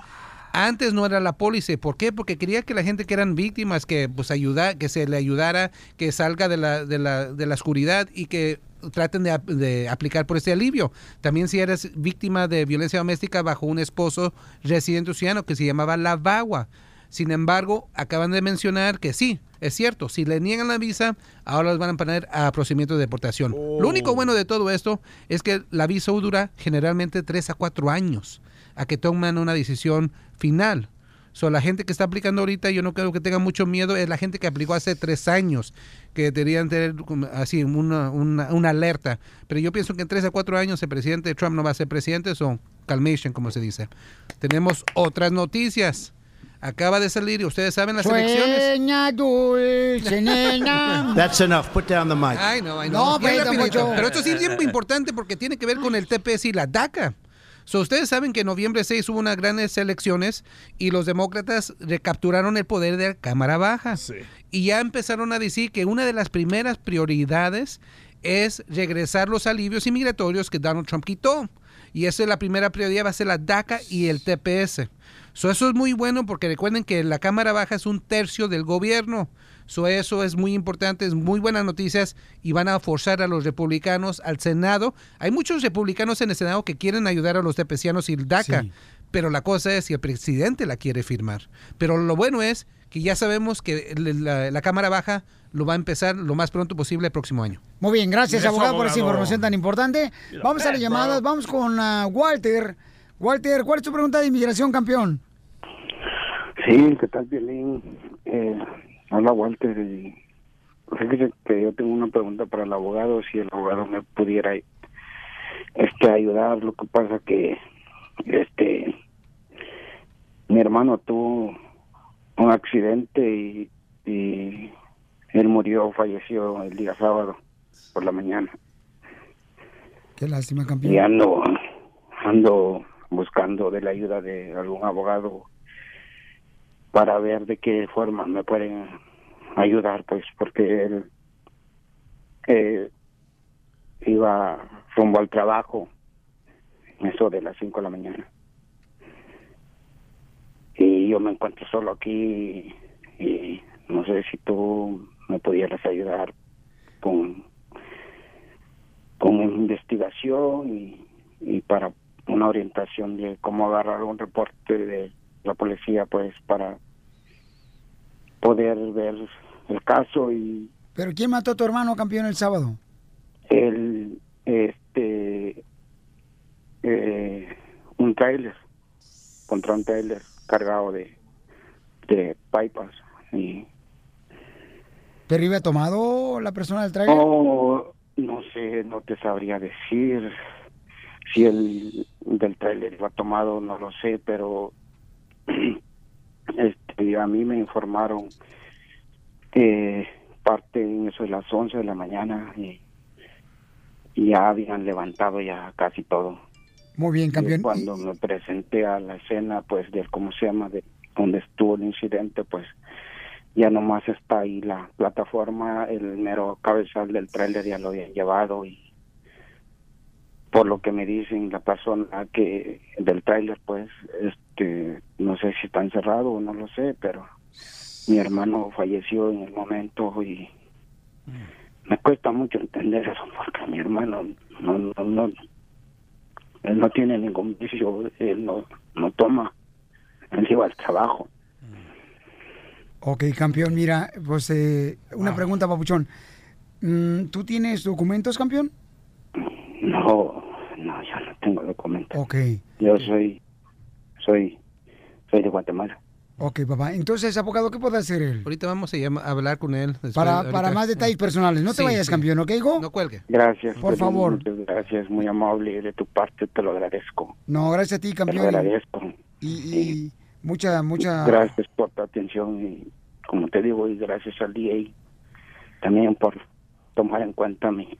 Antes no era la póliza, ¿por qué? Porque quería que la gente que eran víctimas, que pues ayuda, que se le ayudara, que salga de la, de la, de la oscuridad y que traten de, ap- de aplicar por este alivio. También si eres víctima de violencia doméstica bajo un esposo residente ciudadano que se llamaba la VAWA. Sin embargo, acaban de mencionar que sí, es cierto, si le niegan la visa, ahora los van a poner a procedimiento de deportación. Lo único bueno de todo esto es que la visa U dura generalmente 3 a 4 años a que toman una decisión final. So, la gente que está aplicando ahorita, yo no creo que tenga mucho miedo, es la gente que aplicó hace tres años, que deberían tener así una, una, una alerta. Pero yo pienso que en tres a cuatro años el presidente Trump no va a ser presidente, son calmation, como se dice. Tenemos otras noticias. Acaba de salir, y ustedes saben las elecciones. Sueña dulce, nena. That's enough. Put down the mic. Ay, no, ay, no. Bien rapidito. Pero esto sí es muy importante porque tiene que ver con el TPS y la DACA. So, ustedes saben que en noviembre 6 hubo unas grandes elecciones y los demócratas recapturaron el poder de la Cámara Baja. Y ya empezaron a decir que una de las primeras prioridades es regresar los alivios inmigratorios que Donald Trump quitó. Y esa es la primera prioridad, va a ser la DACA y el TPS. So, eso es muy bueno porque recuerden que la Cámara Baja es un tercio del gobierno. So, eso es muy importante, es muy buenas noticias y van a forzar a los republicanos al Senado. Hay muchos republicanos en el Senado que quieren ayudar a los tepecianos y el DACA, pero la cosa es si el presidente la quiere firmar. Pero lo bueno es que ya sabemos que la, la Cámara Baja lo va a empezar lo más pronto posible el próximo año. Muy bien, gracias Eso, abogado, por esa información tan importante. Vamos a las llamadas, vamos con ah, Walter. Walter, ¿cuál es tu pregunta de inmigración, campeón? Sí, ¿qué tal, Violín? Eh, habla Walter fíjese que yo tengo una pregunta para el abogado, si el abogado me pudiera este ayudar. Lo que pasa que este mi hermano tuvo un accidente y, y él murió, falleció el día sábado por la mañana. Qué lástima, campeón. Y ando, ando buscando de la ayuda de algún abogado para ver de qué forma me pueden ayudar, pues, porque él eh, iba rumbo al trabajo, eso de las 5 de la mañana. Y yo me encuentro solo aquí y, no sé si tú me pudieras ayudar con, con investigación y, y para una orientación de cómo agarrar un reporte de la policía, pues, para poder ver el caso y ¿Pero quién mató a tu hermano, campeón, el sábado? el este eh, un trailer contra un trailer cargado de de pipas y ¿Pero iba tomado la persona del trailer? no no sé no te sabría decir si el del trailer iba tomado no lo sé pero este a mí me informaron que parte en eso de las 11 de la mañana y, y ya habían levantado ya casi todo Muy bien, Y campeón. cuando me presenté a la escena, pues, de cómo se llama, de donde estuvo el incidente, pues, ya nomás está ahí la plataforma, el mero cabezal del tráiler ya lo habían llevado y por lo que me dicen la persona que del tráiler, pues, este, no sé si está encerrado o no lo sé, pero mi hermano falleció en el momento y me cuesta mucho entender eso porque mi hermano no, no, no, él no tiene ningún vicio, él no, no toma, él lleva al trabajo. Ok, campeón, mira, pues eh, una pregunta, papuchón. Mm, ¿Tú tienes documentos, campeón? No, no, yo no tengo documentos. Ok. Yo soy, soy, soy de Guatemala. Ok, papá. Entonces, abogado, ¿qué puede hacer él? Ahorita vamos a, llam- a hablar con él. después, Para, ahorita. para más detalles personales. No te Sí, vayas, sí. campeón, ¿ok, hijo? No cuelgue. Gracias. Por favor. Muchas gracias, muy amable de tu parte, te lo agradezco. No, gracias a ti, Te lo campeón. agradezco. Y, y mucha, mucha... Gracias por tu atención y, como te digo, y gracias al DA también por tomar en cuenta mi,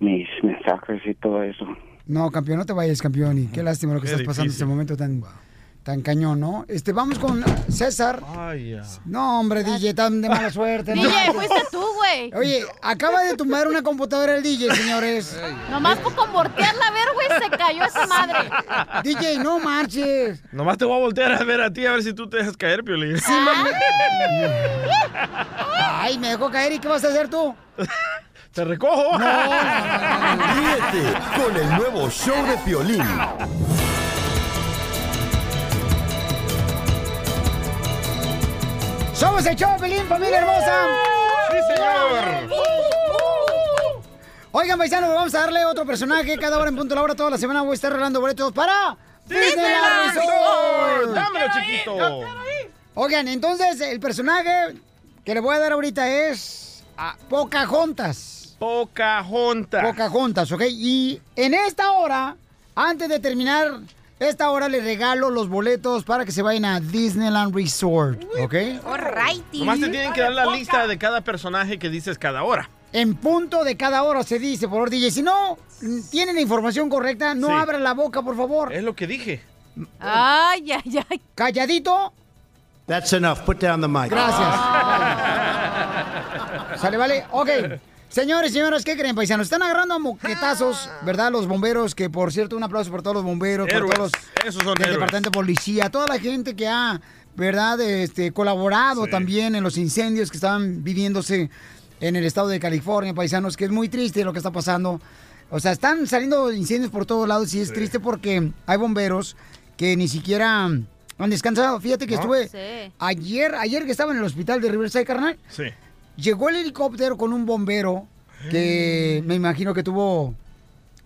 mis mensajes y todo eso. No, campeón, no te vayas, campeón. Y qué lástima lo que Qué estás pasando en este momento tan, tan cañón, ¿no? Este, vamos con César. Ay, ya. No, hombre, DJ, tan de mala suerte. no DJ, fuiste tú, güey. Oye, acaba de tumbar una computadora el DJ, señores. Nomás por voltearla a ver, güey, se cayó esa madre. DJ, no marches. Nomás te voy a voltear a ver a ti a ver si tú te dejas caer, Piolín. Ay, me dejó caer. ¿Y qué vas a hacer tú? Te recojo. Ríete con el nuevo show de Piolín. Somos el show, Pelín, familia hermosa. Sí, señor. Oigan, paisanos, vamos a darle otro personaje cada hora en punto de la hora. Toda la semana voy a estar regalando boletos para Disneyland Resort. Dámelo, chiquito. Oigan, entonces el personaje que le voy a dar ahorita es a Pocahontas. Pocahontas. Pocahontas, ¿ok? Y en esta hora, antes de terminar esta hora, les regalo los boletos para que se vayan a Disneyland Resort, ¿ok? Alrighty. Nomás te tienen que dar la lista de cada personaje que dices cada hora. En punto de cada hora se dice, por favor, DJ. Si no tienen la información correcta, no Sí. abran la boca, por favor. Es lo que dije. Ay, ay, ay. Calladito. That's enough. Put down the mic. Gracias. Sale, vale. Ok. Señores y señoras, ¿qué creen, paisanos? Están agarrando a moquetazos, ¿verdad? Los bomberos, que por cierto, un aplauso por todos los bomberos, Héroes. por todos los Esos son del héroes. departamento de policía, toda la gente que ha, ¿verdad? Este, colaborado también en los incendios que estaban viviéndose en el estado de California, paisanos, que es muy triste lo que está pasando. O sea, están saliendo incendios por todos lados y es triste porque hay bomberos que ni siquiera han descansado. Fíjate que ¿No? estuve Sí. ayer, ayer que estaba en el hospital de Riverside, carnal, Sí. Llegó el helicóptero con un bombero que me imagino que tuvo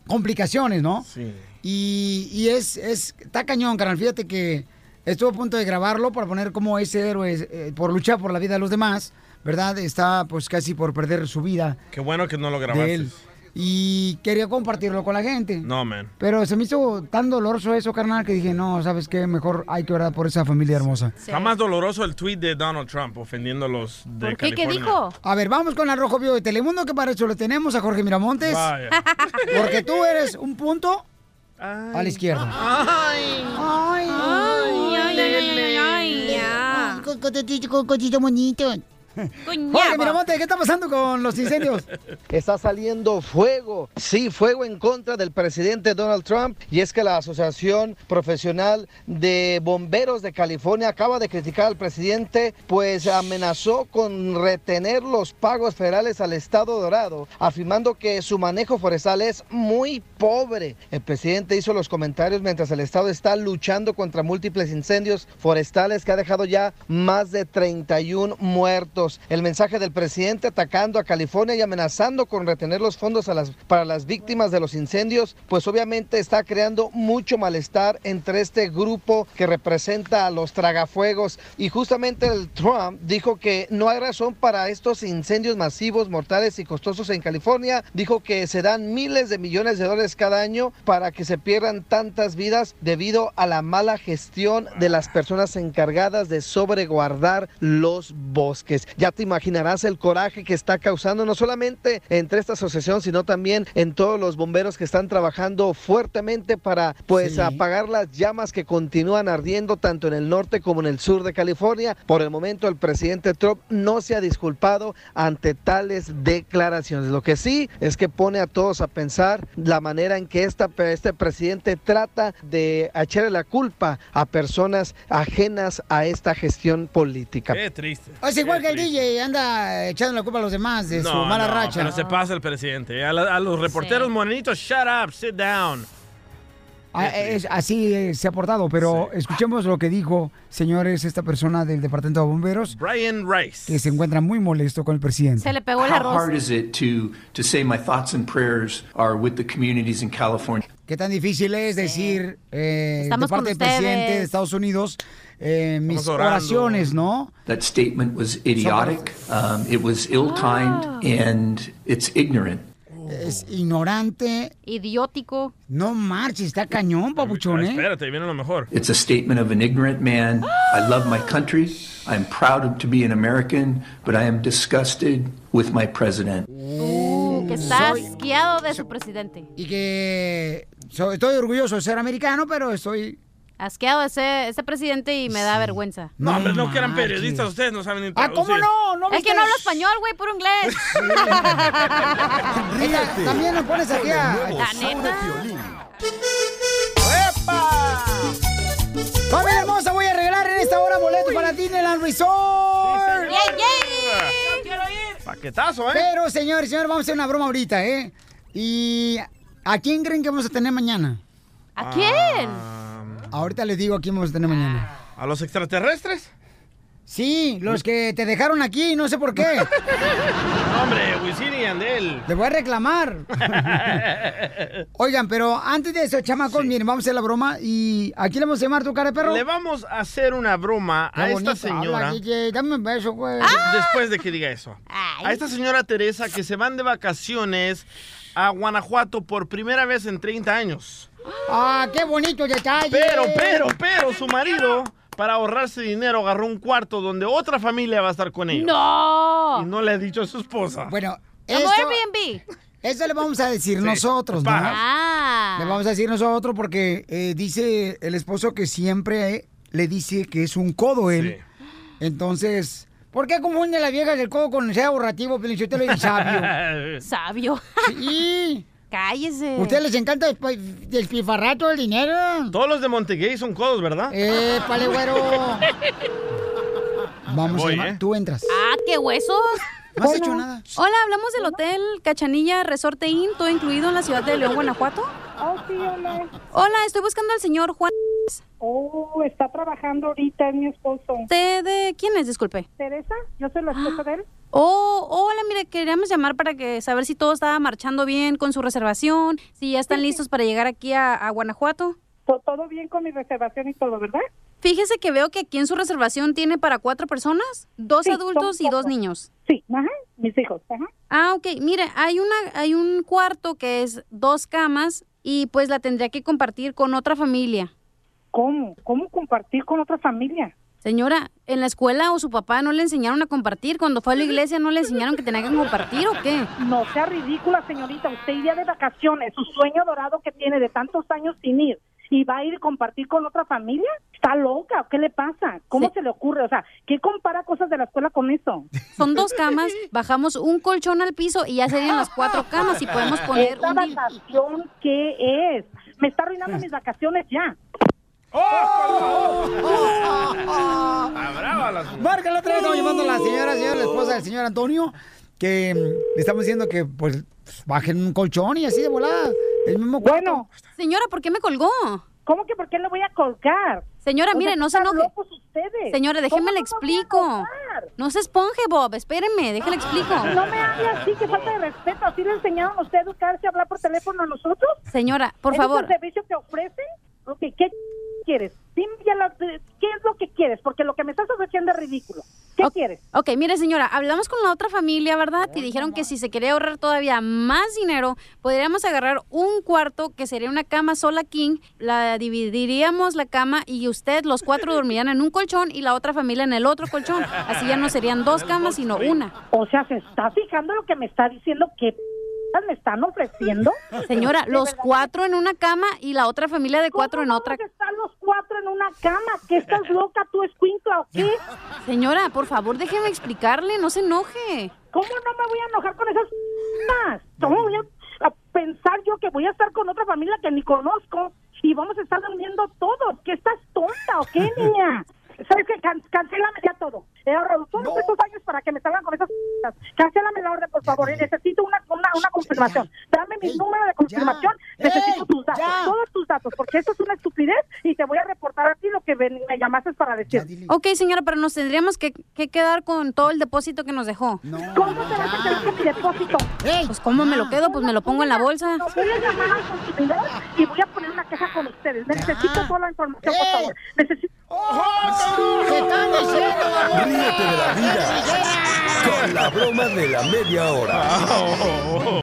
complicaciones, ¿no? Sí. Y, y es, es, está cañón, carnal. Fíjate que estuve a punto de grabarlo para poner como ese héroe, eh, por luchar por la vida de los demás, ¿verdad? Está pues casi por perder su vida Qué bueno que no lo grabaste. Y quería compartirlo con la gente. No, man. Pero se me hizo tan doloroso eso, carnal, que dije, no, ¿sabes qué? Mejor hay que orar por esa familia hermosa. Está más doloroso el tweet de Donald Trump ofendiendo a los de ¿Por qué? ¿Qué California. dijo? A ver, vamos con el Rojo Vivo de Telemundo, que para eso lo tenemos a Jorge Miramontes. Vaya. Porque tú eres un punto a la izquierda. Ay. Ay. Ay, ay, ay, ay, ay. Cosito bonito. Jorge Miramontes, ¿qué está pasando con los incendios? Está saliendo fuego, sí, fuego en contra del presidente Donald Trump. Y es que la Asociación Profesional de Bomberos de California acaba de criticar al presidente, pues amenazó con retener los pagos federales al Estado Dorado, afirmando que su manejo forestal es muy pobre. El presidente hizo los comentarios mientras el Estado está luchando contra múltiples incendios forestales que ha dejado ya más de 31 muertos. El mensaje del presidente atacando a California y amenazando con retener los fondos para las víctimas de los incendios, pues obviamente está creando mucho malestar entre este grupo que representa a los tragafuegos. Y justamente el Trump dijo que no hay razón para estos incendios masivos, mortales y costosos en California. Dijo que se dan miles de millones de dólares cada año para que se pierdan tantas vidas debido a la mala gestión de las personas encargadas de sobreguardar los bosques. Ya te imaginarás el coraje que está causando no solamente entre esta asociación, sino también en todos los bomberos que están trabajando fuertemente para pues Sí. apagar las llamas que continúan ardiendo tanto en el norte como en el sur de California. Por el momento el presidente Trump no se ha disculpado ante tales declaraciones. Lo que sí es que pone a todos a pensar la manera en que esta, este presidente trata de echarle la culpa a personas ajenas a esta gestión política. Qué triste. Es igual que el DJ, anda echando la culpa a los demás de su No, mala no, racha. Pero se pasa el presidente. A, la- a los reporteros morenitos, shut up, sit down. Ah, es- así eh, se ha portado, pero escuchemos lo que dijo, señores, esta persona del Departamento de Bomberos, Brian Rice. que se encuentra muy molesto con el presidente. Se le pegó el How arroz. hard is it to to say my thoughts and prayers are with the communities in California? qué tan difícil es decir eh, de Estamos parte con del presidente de Estados Unidos eh, mis oraciones, ¿no? That statement was idiotic. Um, it was ill-timed, and it's ignorant. Es ignorante. Idiótico. No marches, está cañón, papuchón, ¿eh? Espérate, viene lo mejor. It's a statement of an ignorant man. I love my country. I'm proud to be an American, but I am disgusted with my president. Uh, que está asqueado de su presidente. Y que soy- estoy orgulloso de ser americano, pero estoy... Asqueado ese, ese presidente y me da vergüenza. No, hombre, no que eran periodistas, ustedes no saben ni Ah, ¿cómo traducir. no? ¿No Es que no hablo español, güey, puro inglés. También nos pones aquí a... La neta. ¡Epa! Familia hermosa, voy a regalar en esta hora boletos para Disneyland Resort. Paquetazo, ¿eh? Pero, señores, señores, vamos a hacer una broma ahorita, ¿eh? ¿Y a quién creen que vamos a tener mañana? ¿A quién? Ahorita les digo a quién vamos a tener mañana. ¿A los extraterrestres? Sí, los que te dejaron aquí, no sé por qué. Hombre, Wisin y Andel. Le voy a reclamar. Oigan, pero antes de eso, chamacos, miren, vamos a hacer la broma. ¿Y a quién le vamos a llamar tu cara de perro? Le vamos a hacer una broma Qué a esta señora. habla, DJ. Dame un beso, güey. Después de que diga eso. A esta señora Teresa que se van de vacaciones a Guanajuato por primera vez en 30 años. Ah, qué bonito detalle. Pero, pero, pero, su marido, para ahorrarse dinero, agarró un cuarto donde otra familia va a estar con ellos. ¡No! Y no le ha dicho a su esposa. Bueno, Como eso, Airbnb. eso le vamos a decir Sí, nosotros, ¿no? Ah. Le vamos a decir nosotros porque eh, dice el esposo que siempre eh, le dice que es un codo él. Entonces, ¿por qué confunde la vieja del codo con sea ahorrativo, Pelichotelo y sabio? Sabio. Sí. Cállese. ¿Ustedes les encanta despilfarrar todo el dinero? Todos los de Montegay son codos, ¿verdad? Eh, pale, güero. Vamos Voy, a llamar. ¿eh? Tú entras. Ah, qué huesos. No has hecho nada. Hola, hablamos del hotel Cachanilla Resorte Inn, todo incluido en la ciudad de León, Guanajuato. Oh, sí, hola. Hola, estoy buscando al señor Juan. Oh, está trabajando ahorita, es mi esposo. ¿Usted de quién es? Disculpe. ¿Teresa? Yo soy la esposa de él. Oh, hola, mire, queríamos llamar para que saber si todo estaba marchando bien con su reservación, si ya están listos para llegar aquí a, a Guanajuato. To- Todo bien con mi reservación y todo, ¿verdad? Fíjese que veo que aquí en su reservación tiene para cuatro personas, dos Sí, adultos y dos niños. Sí, ajá, mis hijos, ajá. Ah, ok. Mire, hay una, hay un cuarto que es dos camas y pues la tendría que compartir con otra familia. ¿Cómo? ¿Cómo compartir con otra familia? Señora, ¿en la escuela o su papá no le enseñaron a compartir? Cuando fue a la iglesia no le enseñaron que tenía que compartir o qué? No sea ridícula, señorita. Usted iría de vacaciones, su sueño dorado que tiene de tantos años sin ir, y va a ir a compartir con otra familia. ¿Está loca? o ¿Qué le pasa? ¿Cómo se le ocurre? O sea, ¿qué compara cosas de la escuela con eso? Son dos camas, bajamos un colchón al piso y ya serían las cuatro camas y podemos poner ¿Esta un... vacación qué es? Me está arruinando mis vacaciones ya. Ah, brava la señora. Márcala otra vez, estamos llamando a la señora, señora, la esposa del señor Antonio, que mm, le estamos diciendo que pues bajen un colchón y así de volada. El mismo. Bueno. Señora, ¿por qué me colgó? ¿Cómo que por qué le voy a colgar? Señora, O mire, sea, no se enoje. locos ustedes. Señora, déjeme ¿Cómo le explico. No se esponje, Bob, espéreme, déjele explico. No me hable así, que falta de respeto. ¿Así le enseñaron a usted a educarse a hablar por teléfono a nosotros? Señora, por ¿Ese favor. ¿Es el servicio que ofrecen? Ok, ¿qué quieres? Dime ya la- qué es lo que quieres, porque lo que me estás ofreciendo es ridículo. ¿Qué quieres? Ok, mire señora, hablamos con la otra familia, ¿verdad? Y dijeron que si se quería ahorrar todavía más dinero, podríamos agarrar un cuarto que sería una cama sola king, la dividiríamos la cama y usted, los cuatro dormirían en un colchón y la otra familia en el otro colchón. Así ya no serían dos camas, sino una. O sea, ¿se está fijando lo que me está diciendo? ¿Qué me están ofreciendo? Señora, ¿De los verdad? cuatro en una cama y la otra familia de cuatro en ¿Cómo otra. a estar los cuatro en una cama? ¿Qué estás loca tú, escuincla, o qué? Señora, por favor, déjeme explicarle, no se enoje. ¿Cómo no me voy a enojar con esas? ¿Cómo voy a, a pensar yo que voy a estar con otra familia que ni conozco y vamos a estar durmiendo todos? ¿Qué estás tonta o qué, niña? ¿Sabes qué? Can cancélame ya todo. He ahorrado todos estos años para que me salgan con esas. Cancélame la orden, por favor. Y necesito una, una, una confirmación. Dame mi número de confirmación. Necesito tus datos, todos tus datos, porque esto es una estupidez. Y te voy a reportar a ti lo que ven- me llamaste para decir. Ok, señora, pero nos tendríamos que, que quedar con todo el depósito que nos dejó. ¿Cómo te vas a quedar con mi depósito? Pues, ¿cómo me lo quedo? Pues me lo pongo en la bolsa. Voy a llamar al consumidor y voy a poner una queja con ustedes. Necesito toda la información, por favor. Necesito... Ríete de la vida con la broma de la media hora.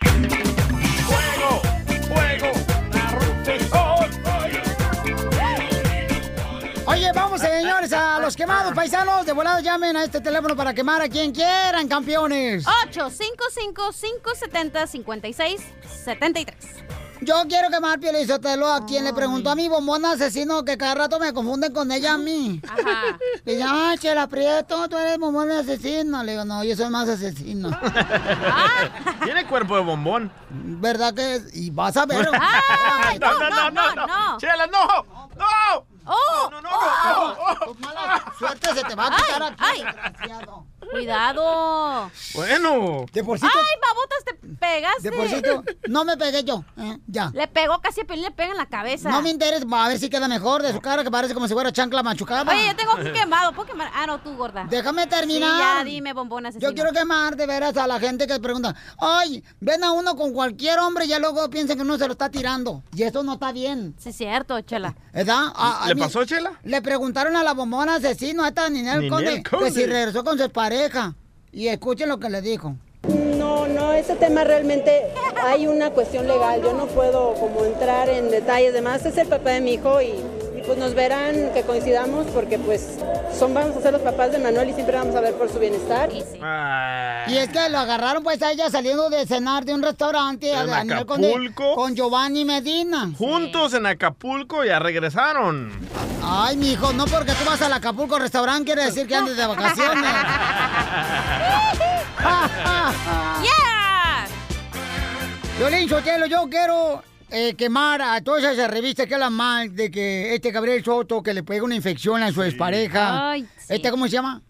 Oye, vamos señores a los quemados paisanos. De volado llamen a este teléfono para quemar a quien quieran, campeones. 855-570-5673. Yo quiero quemar Pielizotelo a quien le preguntó a mi bombón asesino que cada rato me confunden con ella a mí. Ajá. Dice, ay, Chela Prieto, tú eres bombón asesino. Le digo, no, yo soy más asesino. Tiene cuerpo de bombón. ¿Verdad que es? Y vas a ver. ¡Ay, No, no, no, no, no, no, no. no! Chela, no! ¡No! ¡Oh! No, no, no, Tu mala suerte se te va a quitar aquí, ay. desgraciado. Cuidado. Bueno. De porcito. ¡Ay, babotas, te pegaste! De porcito. No me pegué yo. eh, ya. Le pegó casi a Pelín, le pega en la cabeza. No me interesa. A ver si queda mejor de su cara, que parece como si fuera chancla machucada. Oye, yo tengo aquí quemado. ¿Puedo quemar? Ah, no, tú, gorda. Déjame Sí, terminar. ya, dime, asesino. Yo quiero quemar de veras a la gente que pregunta, ay, ven a uno con cualquier hombre y ya luego piensan que uno se lo está tirando. Y eso no está bien. Sí, es cierto, chela. ¿Verdad? A- a ¿Le mí- pasó, Chela? Le preguntaron a la bombona asesino, a esta Ninel Ninel Conde, Conde. que si regresó con su pareja. Y escuchen lo que le dijo. No, no, ese tema realmente hay una cuestión legal. Yo no puedo como entrar en detalles. Además es el papá de mi hijo y, pues nos verán que coincidamos porque pues son vamos a ser los papás de Manuel y siempre vamos a ver por su bienestar. Y es que lo agarraron pues a ella saliendo de cenar de un restaurante a, En a Conde Acapulco. con Giovanni Medina. Juntos en Acapulco ya regresaron. Ay, mijo, no porque tú vas al Acapulco restaurante quiere decir que andes de vacaciones. ¡Yeah! Violín Sotelo, yo quiero eh, quemar a todas esas revistas que hablan mal de que este Gabriel Soto que le pega una infección a su expareja. Ay, sí. ¿Este cómo se llama?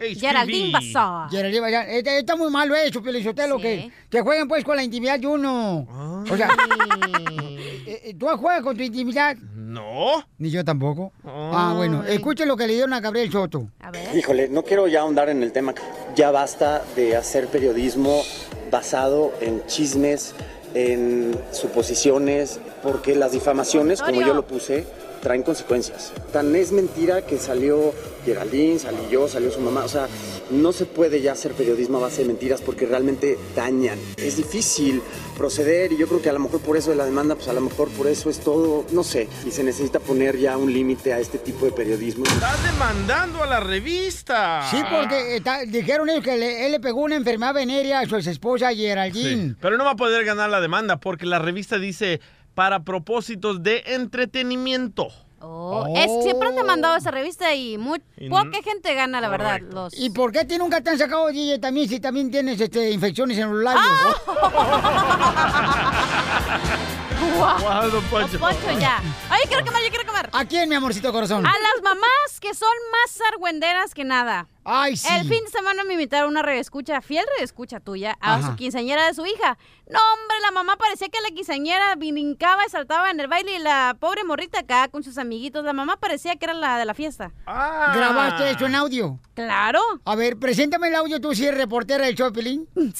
Geraldine Bazar. Geraldine. Este- está muy malo eso, Piolín Sotelo, Sí. que, que jueguen pues con la intimidad de uno. O sea, eh, eh, ¿tú juegas con tu intimidad? No. Ni yo tampoco. Ah, bueno, escuchen lo que le dieron a Gabriel Soto. Híjole, no quiero ya ahondar en el tema. Ya basta de hacer periodismo basado en chismes, en suposiciones, porque las difamaciones, como yo lo puse, traen consecuencias. Tan es mentira que salió Geraldine, salí yo, salió su mamá. O sea, no se puede ya hacer periodismo a base de mentiras porque realmente dañan. Es difícil proceder y yo creo que a lo mejor por eso de la demanda, pues a lo mejor por eso es todo, no sé. Y se necesita poner ya un límite a este tipo de periodismo. Estás demandando a la revista. Sí, porque está- dijeron ellos que le- él le pegó una enfermedad venérea a su esposa Geraldine. Sí, pero no va a poder ganar la demanda porque la revista dice para propósitos de entretenimiento. Oh, es, siempre han demandado esa revista y muy Y poca gente gana, la verdad. Los... ¿Y por qué ti nunca te han sacado DJ también si también tienes este, infecciones en los labios? Guau, don Poncho. Don Poncho, ya. Ay, quiero quemar, yo quiero quemar. ¿A quién, mi amorcito corazón? A las mamás que son más argüenderas que nada. Ay, sí. El fin de semana me invitaron a una reescucha, fiel reescucha tuya, a Ajá. su quinceañera de su hija. No, hombre, la mamá parecía que la quinceañera brincaba y saltaba en el baile y la pobre morrita acá con sus amiguitos. La mamá parecía que era la de la fiesta. Ah. ¿Grabaste eso en audio? Claro. A ver, preséntame el audio tú si eres reportera del show, Pelín. Y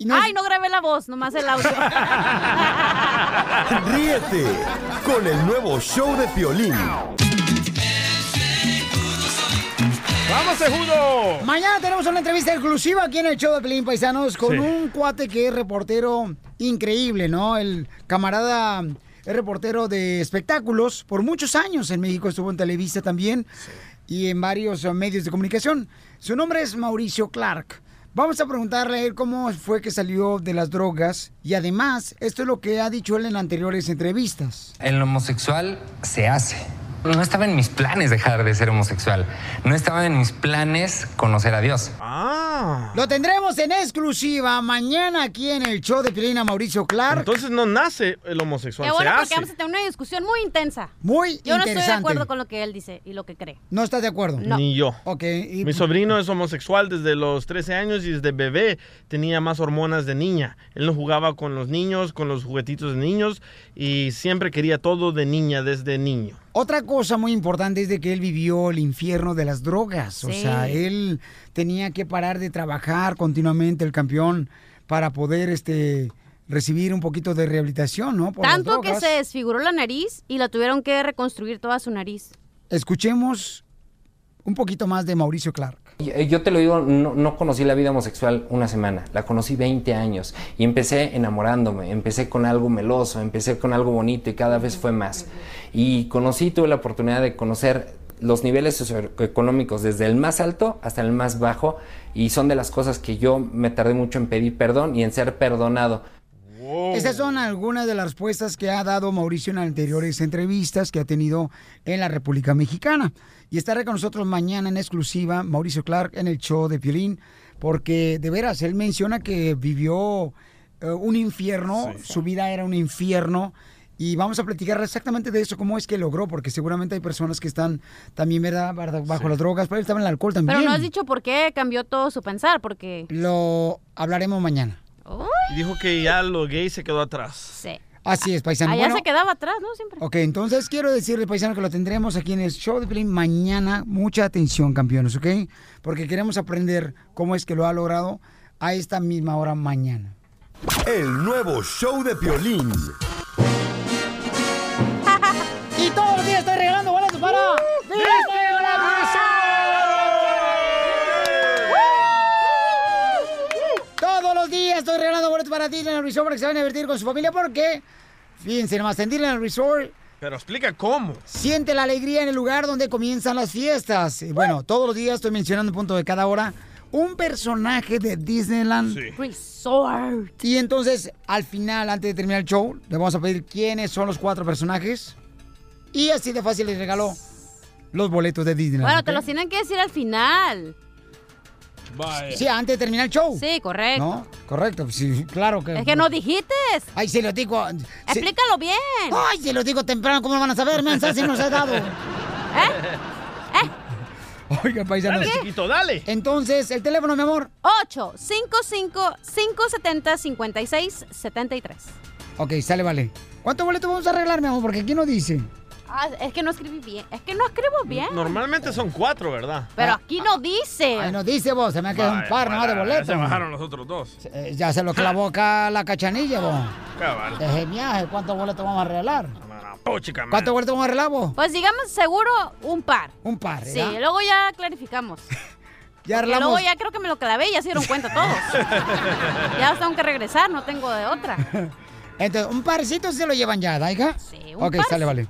no- Ay, no grabé la voz, nomás el audio. Ríete con el nuevo show de Piolín. ¡Vamos, Sejudo! Mañana tenemos una entrevista exclusiva aquí en el show de Pelín Paisanos con Sí. un cuate que es reportero increíble, ¿no? El camarada es reportero de espectáculos por muchos años en México, estuvo en Televisa también y en varios medios de comunicación. Su nombre es Mauricio Clark. Vamos a preguntarle a él cómo fue que salió de las drogas y además esto es lo que ha dicho él en anteriores entrevistas. El homosexual se hace. No estaba en mis planes dejar de ser homosexual. No estaba en mis planes conocer a Dios. Ah. Lo tendremos en exclusiva mañana aquí en el show de Piolín a Mauricio Clark. Entonces no nace el homosexual, Qué bueno se porque hace. vamos a tener una discusión muy intensa. Muy Yo no estoy de acuerdo con lo que él dice y lo que cree. ¿No estás de acuerdo? Ni yo. Ok. y- Mi sobrino es homosexual desde los 13 años y desde bebé tenía más hormonas de niña. Él no jugaba con los niños, con los juguetitos de niños y siempre quería todo de niña desde niño. Otra cosa muy importante es de que él vivió el infierno de las drogas. O sea, él tenía que parar de trabajar continuamente, el campeón, para poder este recibir un poquito de rehabilitación, ¿no? Por Tanto que se desfiguró la nariz y la tuvieron que reconstruir toda su nariz. Escuchemos un poquito más de Mauricio Clark. Yo yo te lo digo, no, no conocí la vida homosexual una semana, la conocí 20 años y empecé enamorándome, empecé con algo meloso, empecé con algo bonito y cada vez fue más. Y conocí, tuve la oportunidad de conocer los niveles socioeconómicos desde el más alto hasta el más bajo y son de las cosas que yo me tardé mucho en pedir perdón y en ser perdonado. Esas son algunas de las respuestas que ha dado Mauricio en anteriores entrevistas que ha tenido en la República Mexicana. Y estará con nosotros mañana en exclusiva Mauricio Clark en el show de Piolín, porque de veras, él menciona que vivió eh, un infierno, su vida era un infierno. Y vamos a platicar exactamente de eso, cómo es que logró, porque seguramente hay personas que están también ¿verdad? Verdad, bajo las drogas, pero él estaba en el alcohol también. Pero no has dicho por qué cambió todo su pensar, porque... Lo hablaremos mañana. Y dijo que ya lo gay se quedó atrás. Sí. Así es, paisano. Allá Bueno, se quedaba atrás, ¿no? Siempre. Ok, entonces quiero decirle, paisano, que lo tendremos aquí en el show de Pelín mañana. Mucha atención, campeones, ¿ok? Porque queremos aprender cómo es que lo ha logrado a esta misma hora mañana. El nuevo show de Piolín. Y todos los días estoy regalando boletos para Disney Todos los días estoy regalando boletos para Disney Resort para que se vayan a divertir con su familia porque, fíjense nomás, en Disney Resort Pero explica cómo. Siente la alegría en el lugar donde comienzan las fiestas. Y bueno, todos los días estoy mencionando un punto de cada hora un personaje de Disneyland Resort. Y entonces, al final, antes de terminar el show, le vamos a pedir quiénes son los cuatro personajes. Y así de fácil les regaló los boletos de Disneyland. Bueno, ¿ok? te los tienen que decir al final. Sí, antes de terminar el show. Sí, correcto. ¿No? Correcto, sí, claro que. Es que no dijiste. Ay, se lo digo. se- Explícalo bien. Ay, se lo digo temprano, ¿cómo lo van a saber, mensa, si nos ha dado? ¿Eh? Oiga, paisano. Dale, chiquito, dale. Entonces, el teléfono, mi amor. 855-570-5673. Ok, sale, vale. ¿Cuántos boletos vamos a arreglar, mi amor? Porque aquí no dice. Ah, es que no escribí bien. Es que no escribo bien. Normalmente son cuatro, ¿verdad? Pero aquí no dice. Ay, no dice vos, se me ha quedado un Vaya, par nomás de vaya, boletos. Se bajaron los otros dos. Eh, ya se lo clavó acá la cachanilla, vos. Cabal. Desde viaje, ¿cuántos boletos vamos a arreglar? Oh, chica, man. ¿Cuántos boletos vamos a vos? Pues digamos seguro un par. Un par, Sí, ¿verdad? luego ya clarificamos. Ya arreglamos. luego ya creo que me lo clavé y ya se dieron cuenta todos. ya tengo que regresar, no tengo de otra. Entonces, un parcito se lo llevan ya, ¿da, hija? Sí, un Ok, par. sale, vale.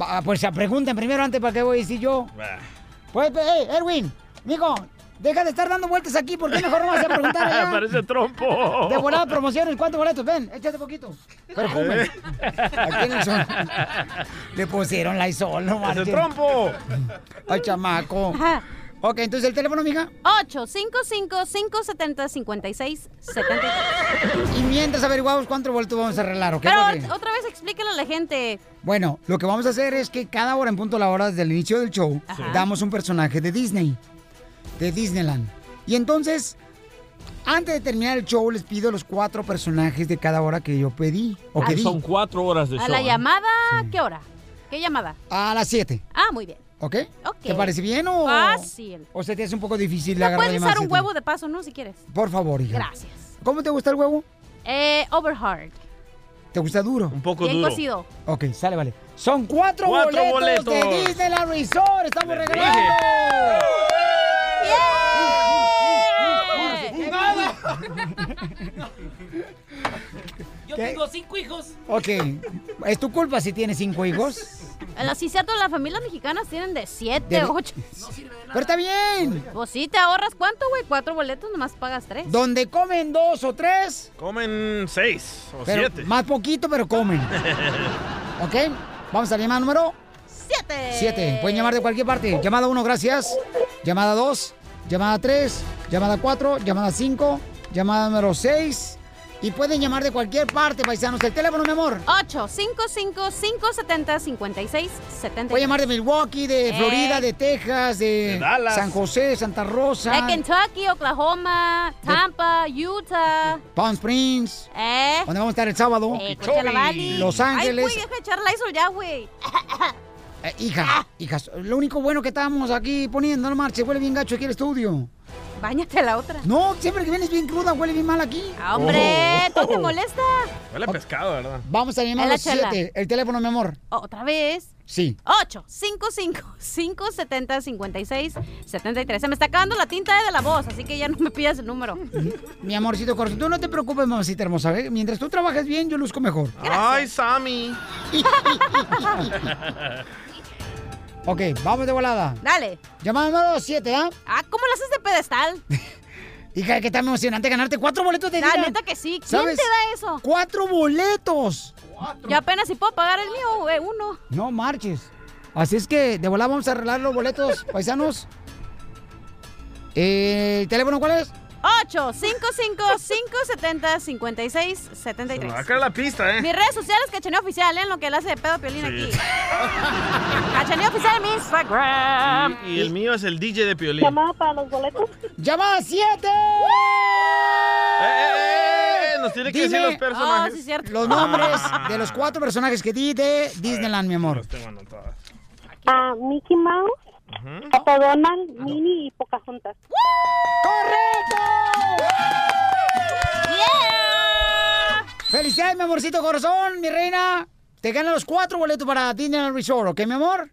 Va, pues pregunten primero antes para qué voy a decir yo. Pues, hey, Erwin, mijo, deja de estar dando vueltas aquí, ¿por qué mejor no vas a preguntar allá? Parece trompo. De volada promociones, ¿cuántos boletos? Ven, échate poquito. Perfume. Aquí en el sol. Le pusieron la isol, no ¡Ese trompo! Ay, chamaco. Ok, entonces el teléfono, mija. 855-570-5673. Y mientras averiguamos cuántos boletos vamos a arreglar, ¿ok? Pero otra vez explícale a la gente. Bueno, lo que vamos a hacer es que cada hora en punto a la hora desde el inicio del show Ajá. damos un personaje de Disney, de Disneyland. Y entonces, antes de terminar el show, les pido los cuatro personajes de cada hora que yo pedí. O que di. Son cuatro horas de ¿A show. la ¿eh? llamada qué hora? ¿Qué llamada? A las 7, Ah, muy bien. ¿Ok? Ok. ¿Te parece bien o...? Fácil. ¿O se te hace un poco difícil Le agarrar la puedes usar un huevo de paso, ¿no? Si quieres. Por favor, hija. Gracias. ¿Cómo te gusta el huevo? Eh, overhard. ¿Te gusta duro? Un poco Bien duro. cocido. Ok, sale, vale. Son cuatro, Cuatro boletos, de boletos. Disneyland Resort. Estamos Les regalando. Yo ¿Qué? tengo cinco hijos. Ok, es tu culpa si tienes cinco hijos. Sí, cierto, las familias mexicanas tienen de 7, De- 8. Pero está bien. Pues sí, te ahorras cuánto, güey. Cuatro boletos, nomás pagas tres. Donde comen dos o tres, Comen seis o pero siete. más poquito, pero comen. ¿Ok? Vamos a la llamada número Siete. siete. Pueden llamar de cualquier parte. Llamada uno, gracias. Llamada dos. Llamada tres. llamada 4, llamada 5, llamada número 6. Y pueden llamar de cualquier parte, paisanos. El teléfono, mi amor. 855-570-5670. Puede llamar de Milwaukee, de Eh. Florida, de Texas, de, De Dallas. San José, Santa Rosa, De Kentucky, Oklahoma, Tampa, Utah. Palm Springs, ¿Eh? donde vamos a estar el sábado. Eh, Valley. Los Ay, Ángeles. güey, deja de echar Lysol ya, güey. Eh, hija, hijas, lo único bueno que estamos aquí poniendo, no marche, huele bien gacho aquí el estudio. Báñate la otra. No, siempre que vienes bien cruda, huele bien mal aquí. Ah, Hombre, Oh. ¿todo te molesta? Huele a pescado, ¿verdad? Vamos a llamar a la los chela. siete. El teléfono, mi amor. Otra vez. Sí. 855-570-5673. Se me está acabando la tinta de la voz, así que ya no me pidas el número. Mi amorcito corazón, tú no te preocupes, mamacita hermosa. ¿eh? Mientras tú trabajes bien, yo luzco mejor. Ay, Sammy. ok, vamos de volada. Dale. Llamada número 7, ¿ah? Ah, ¿cómo lo haces de pedestal? Hija, que tan emocionante ganarte cuatro boletos de La día. neta que sí. ¿Quién ¿Sabes? te da eso? ¡Cuatro boletos! Yo apenas si puedo pagar el mío, güey, uno. No marches. Así es que de volada vamos a arreglar los boletos, paisanos. Eh, ¿El teléfono cuál es? 855-570-5673. Acá la pista, ¿eh? Mis redes sociales, Cachaneo Oficial, en lo que él hace de pedo piolín Sí. aquí. Cachaneo Oficial en mi Instagram. Y, y el mío es el DJ de Piolín. ¿Llamada para los boletos? ¡Llamada 7! ¡Eh, eh, eh! Nos tiene que decir los personajes. Oh, sí, cierto. los nombres de los cuatro personajes que di de Disneyland, mi amor. Ah, Mickey Mouse, Pato Donald, Minnie y Pocahontas. ¡Felicidades, mi amorcito corazón, mi reina! Te ganan los cuatro boletos para Disneyland Resort, ¿ok, mi amor?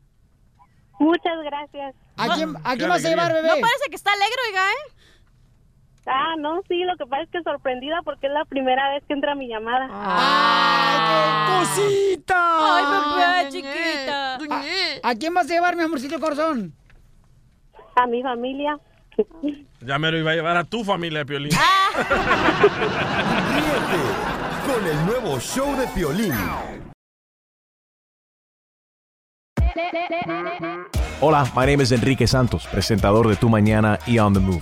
Muchas gracias. ¿A quién, a quién vas a llevar, bebé? No parece que está alegre, oiga, ¿eh? Ah, no, sí, lo que pasa es que sorprendida porque es la primera vez que entra mi llamada. ¡Ay, qué cosita! Ay, bebé, chiquita. ¿A, a quién vas a llevar, mi amorcito corazón? A mi familia. Ya me lo iba a llevar a tu familia de Piolín. Ríete con el nuevo show de Piolín. Hola, my name is Enrique Santos, presentador de Tu Mañana y On the Move.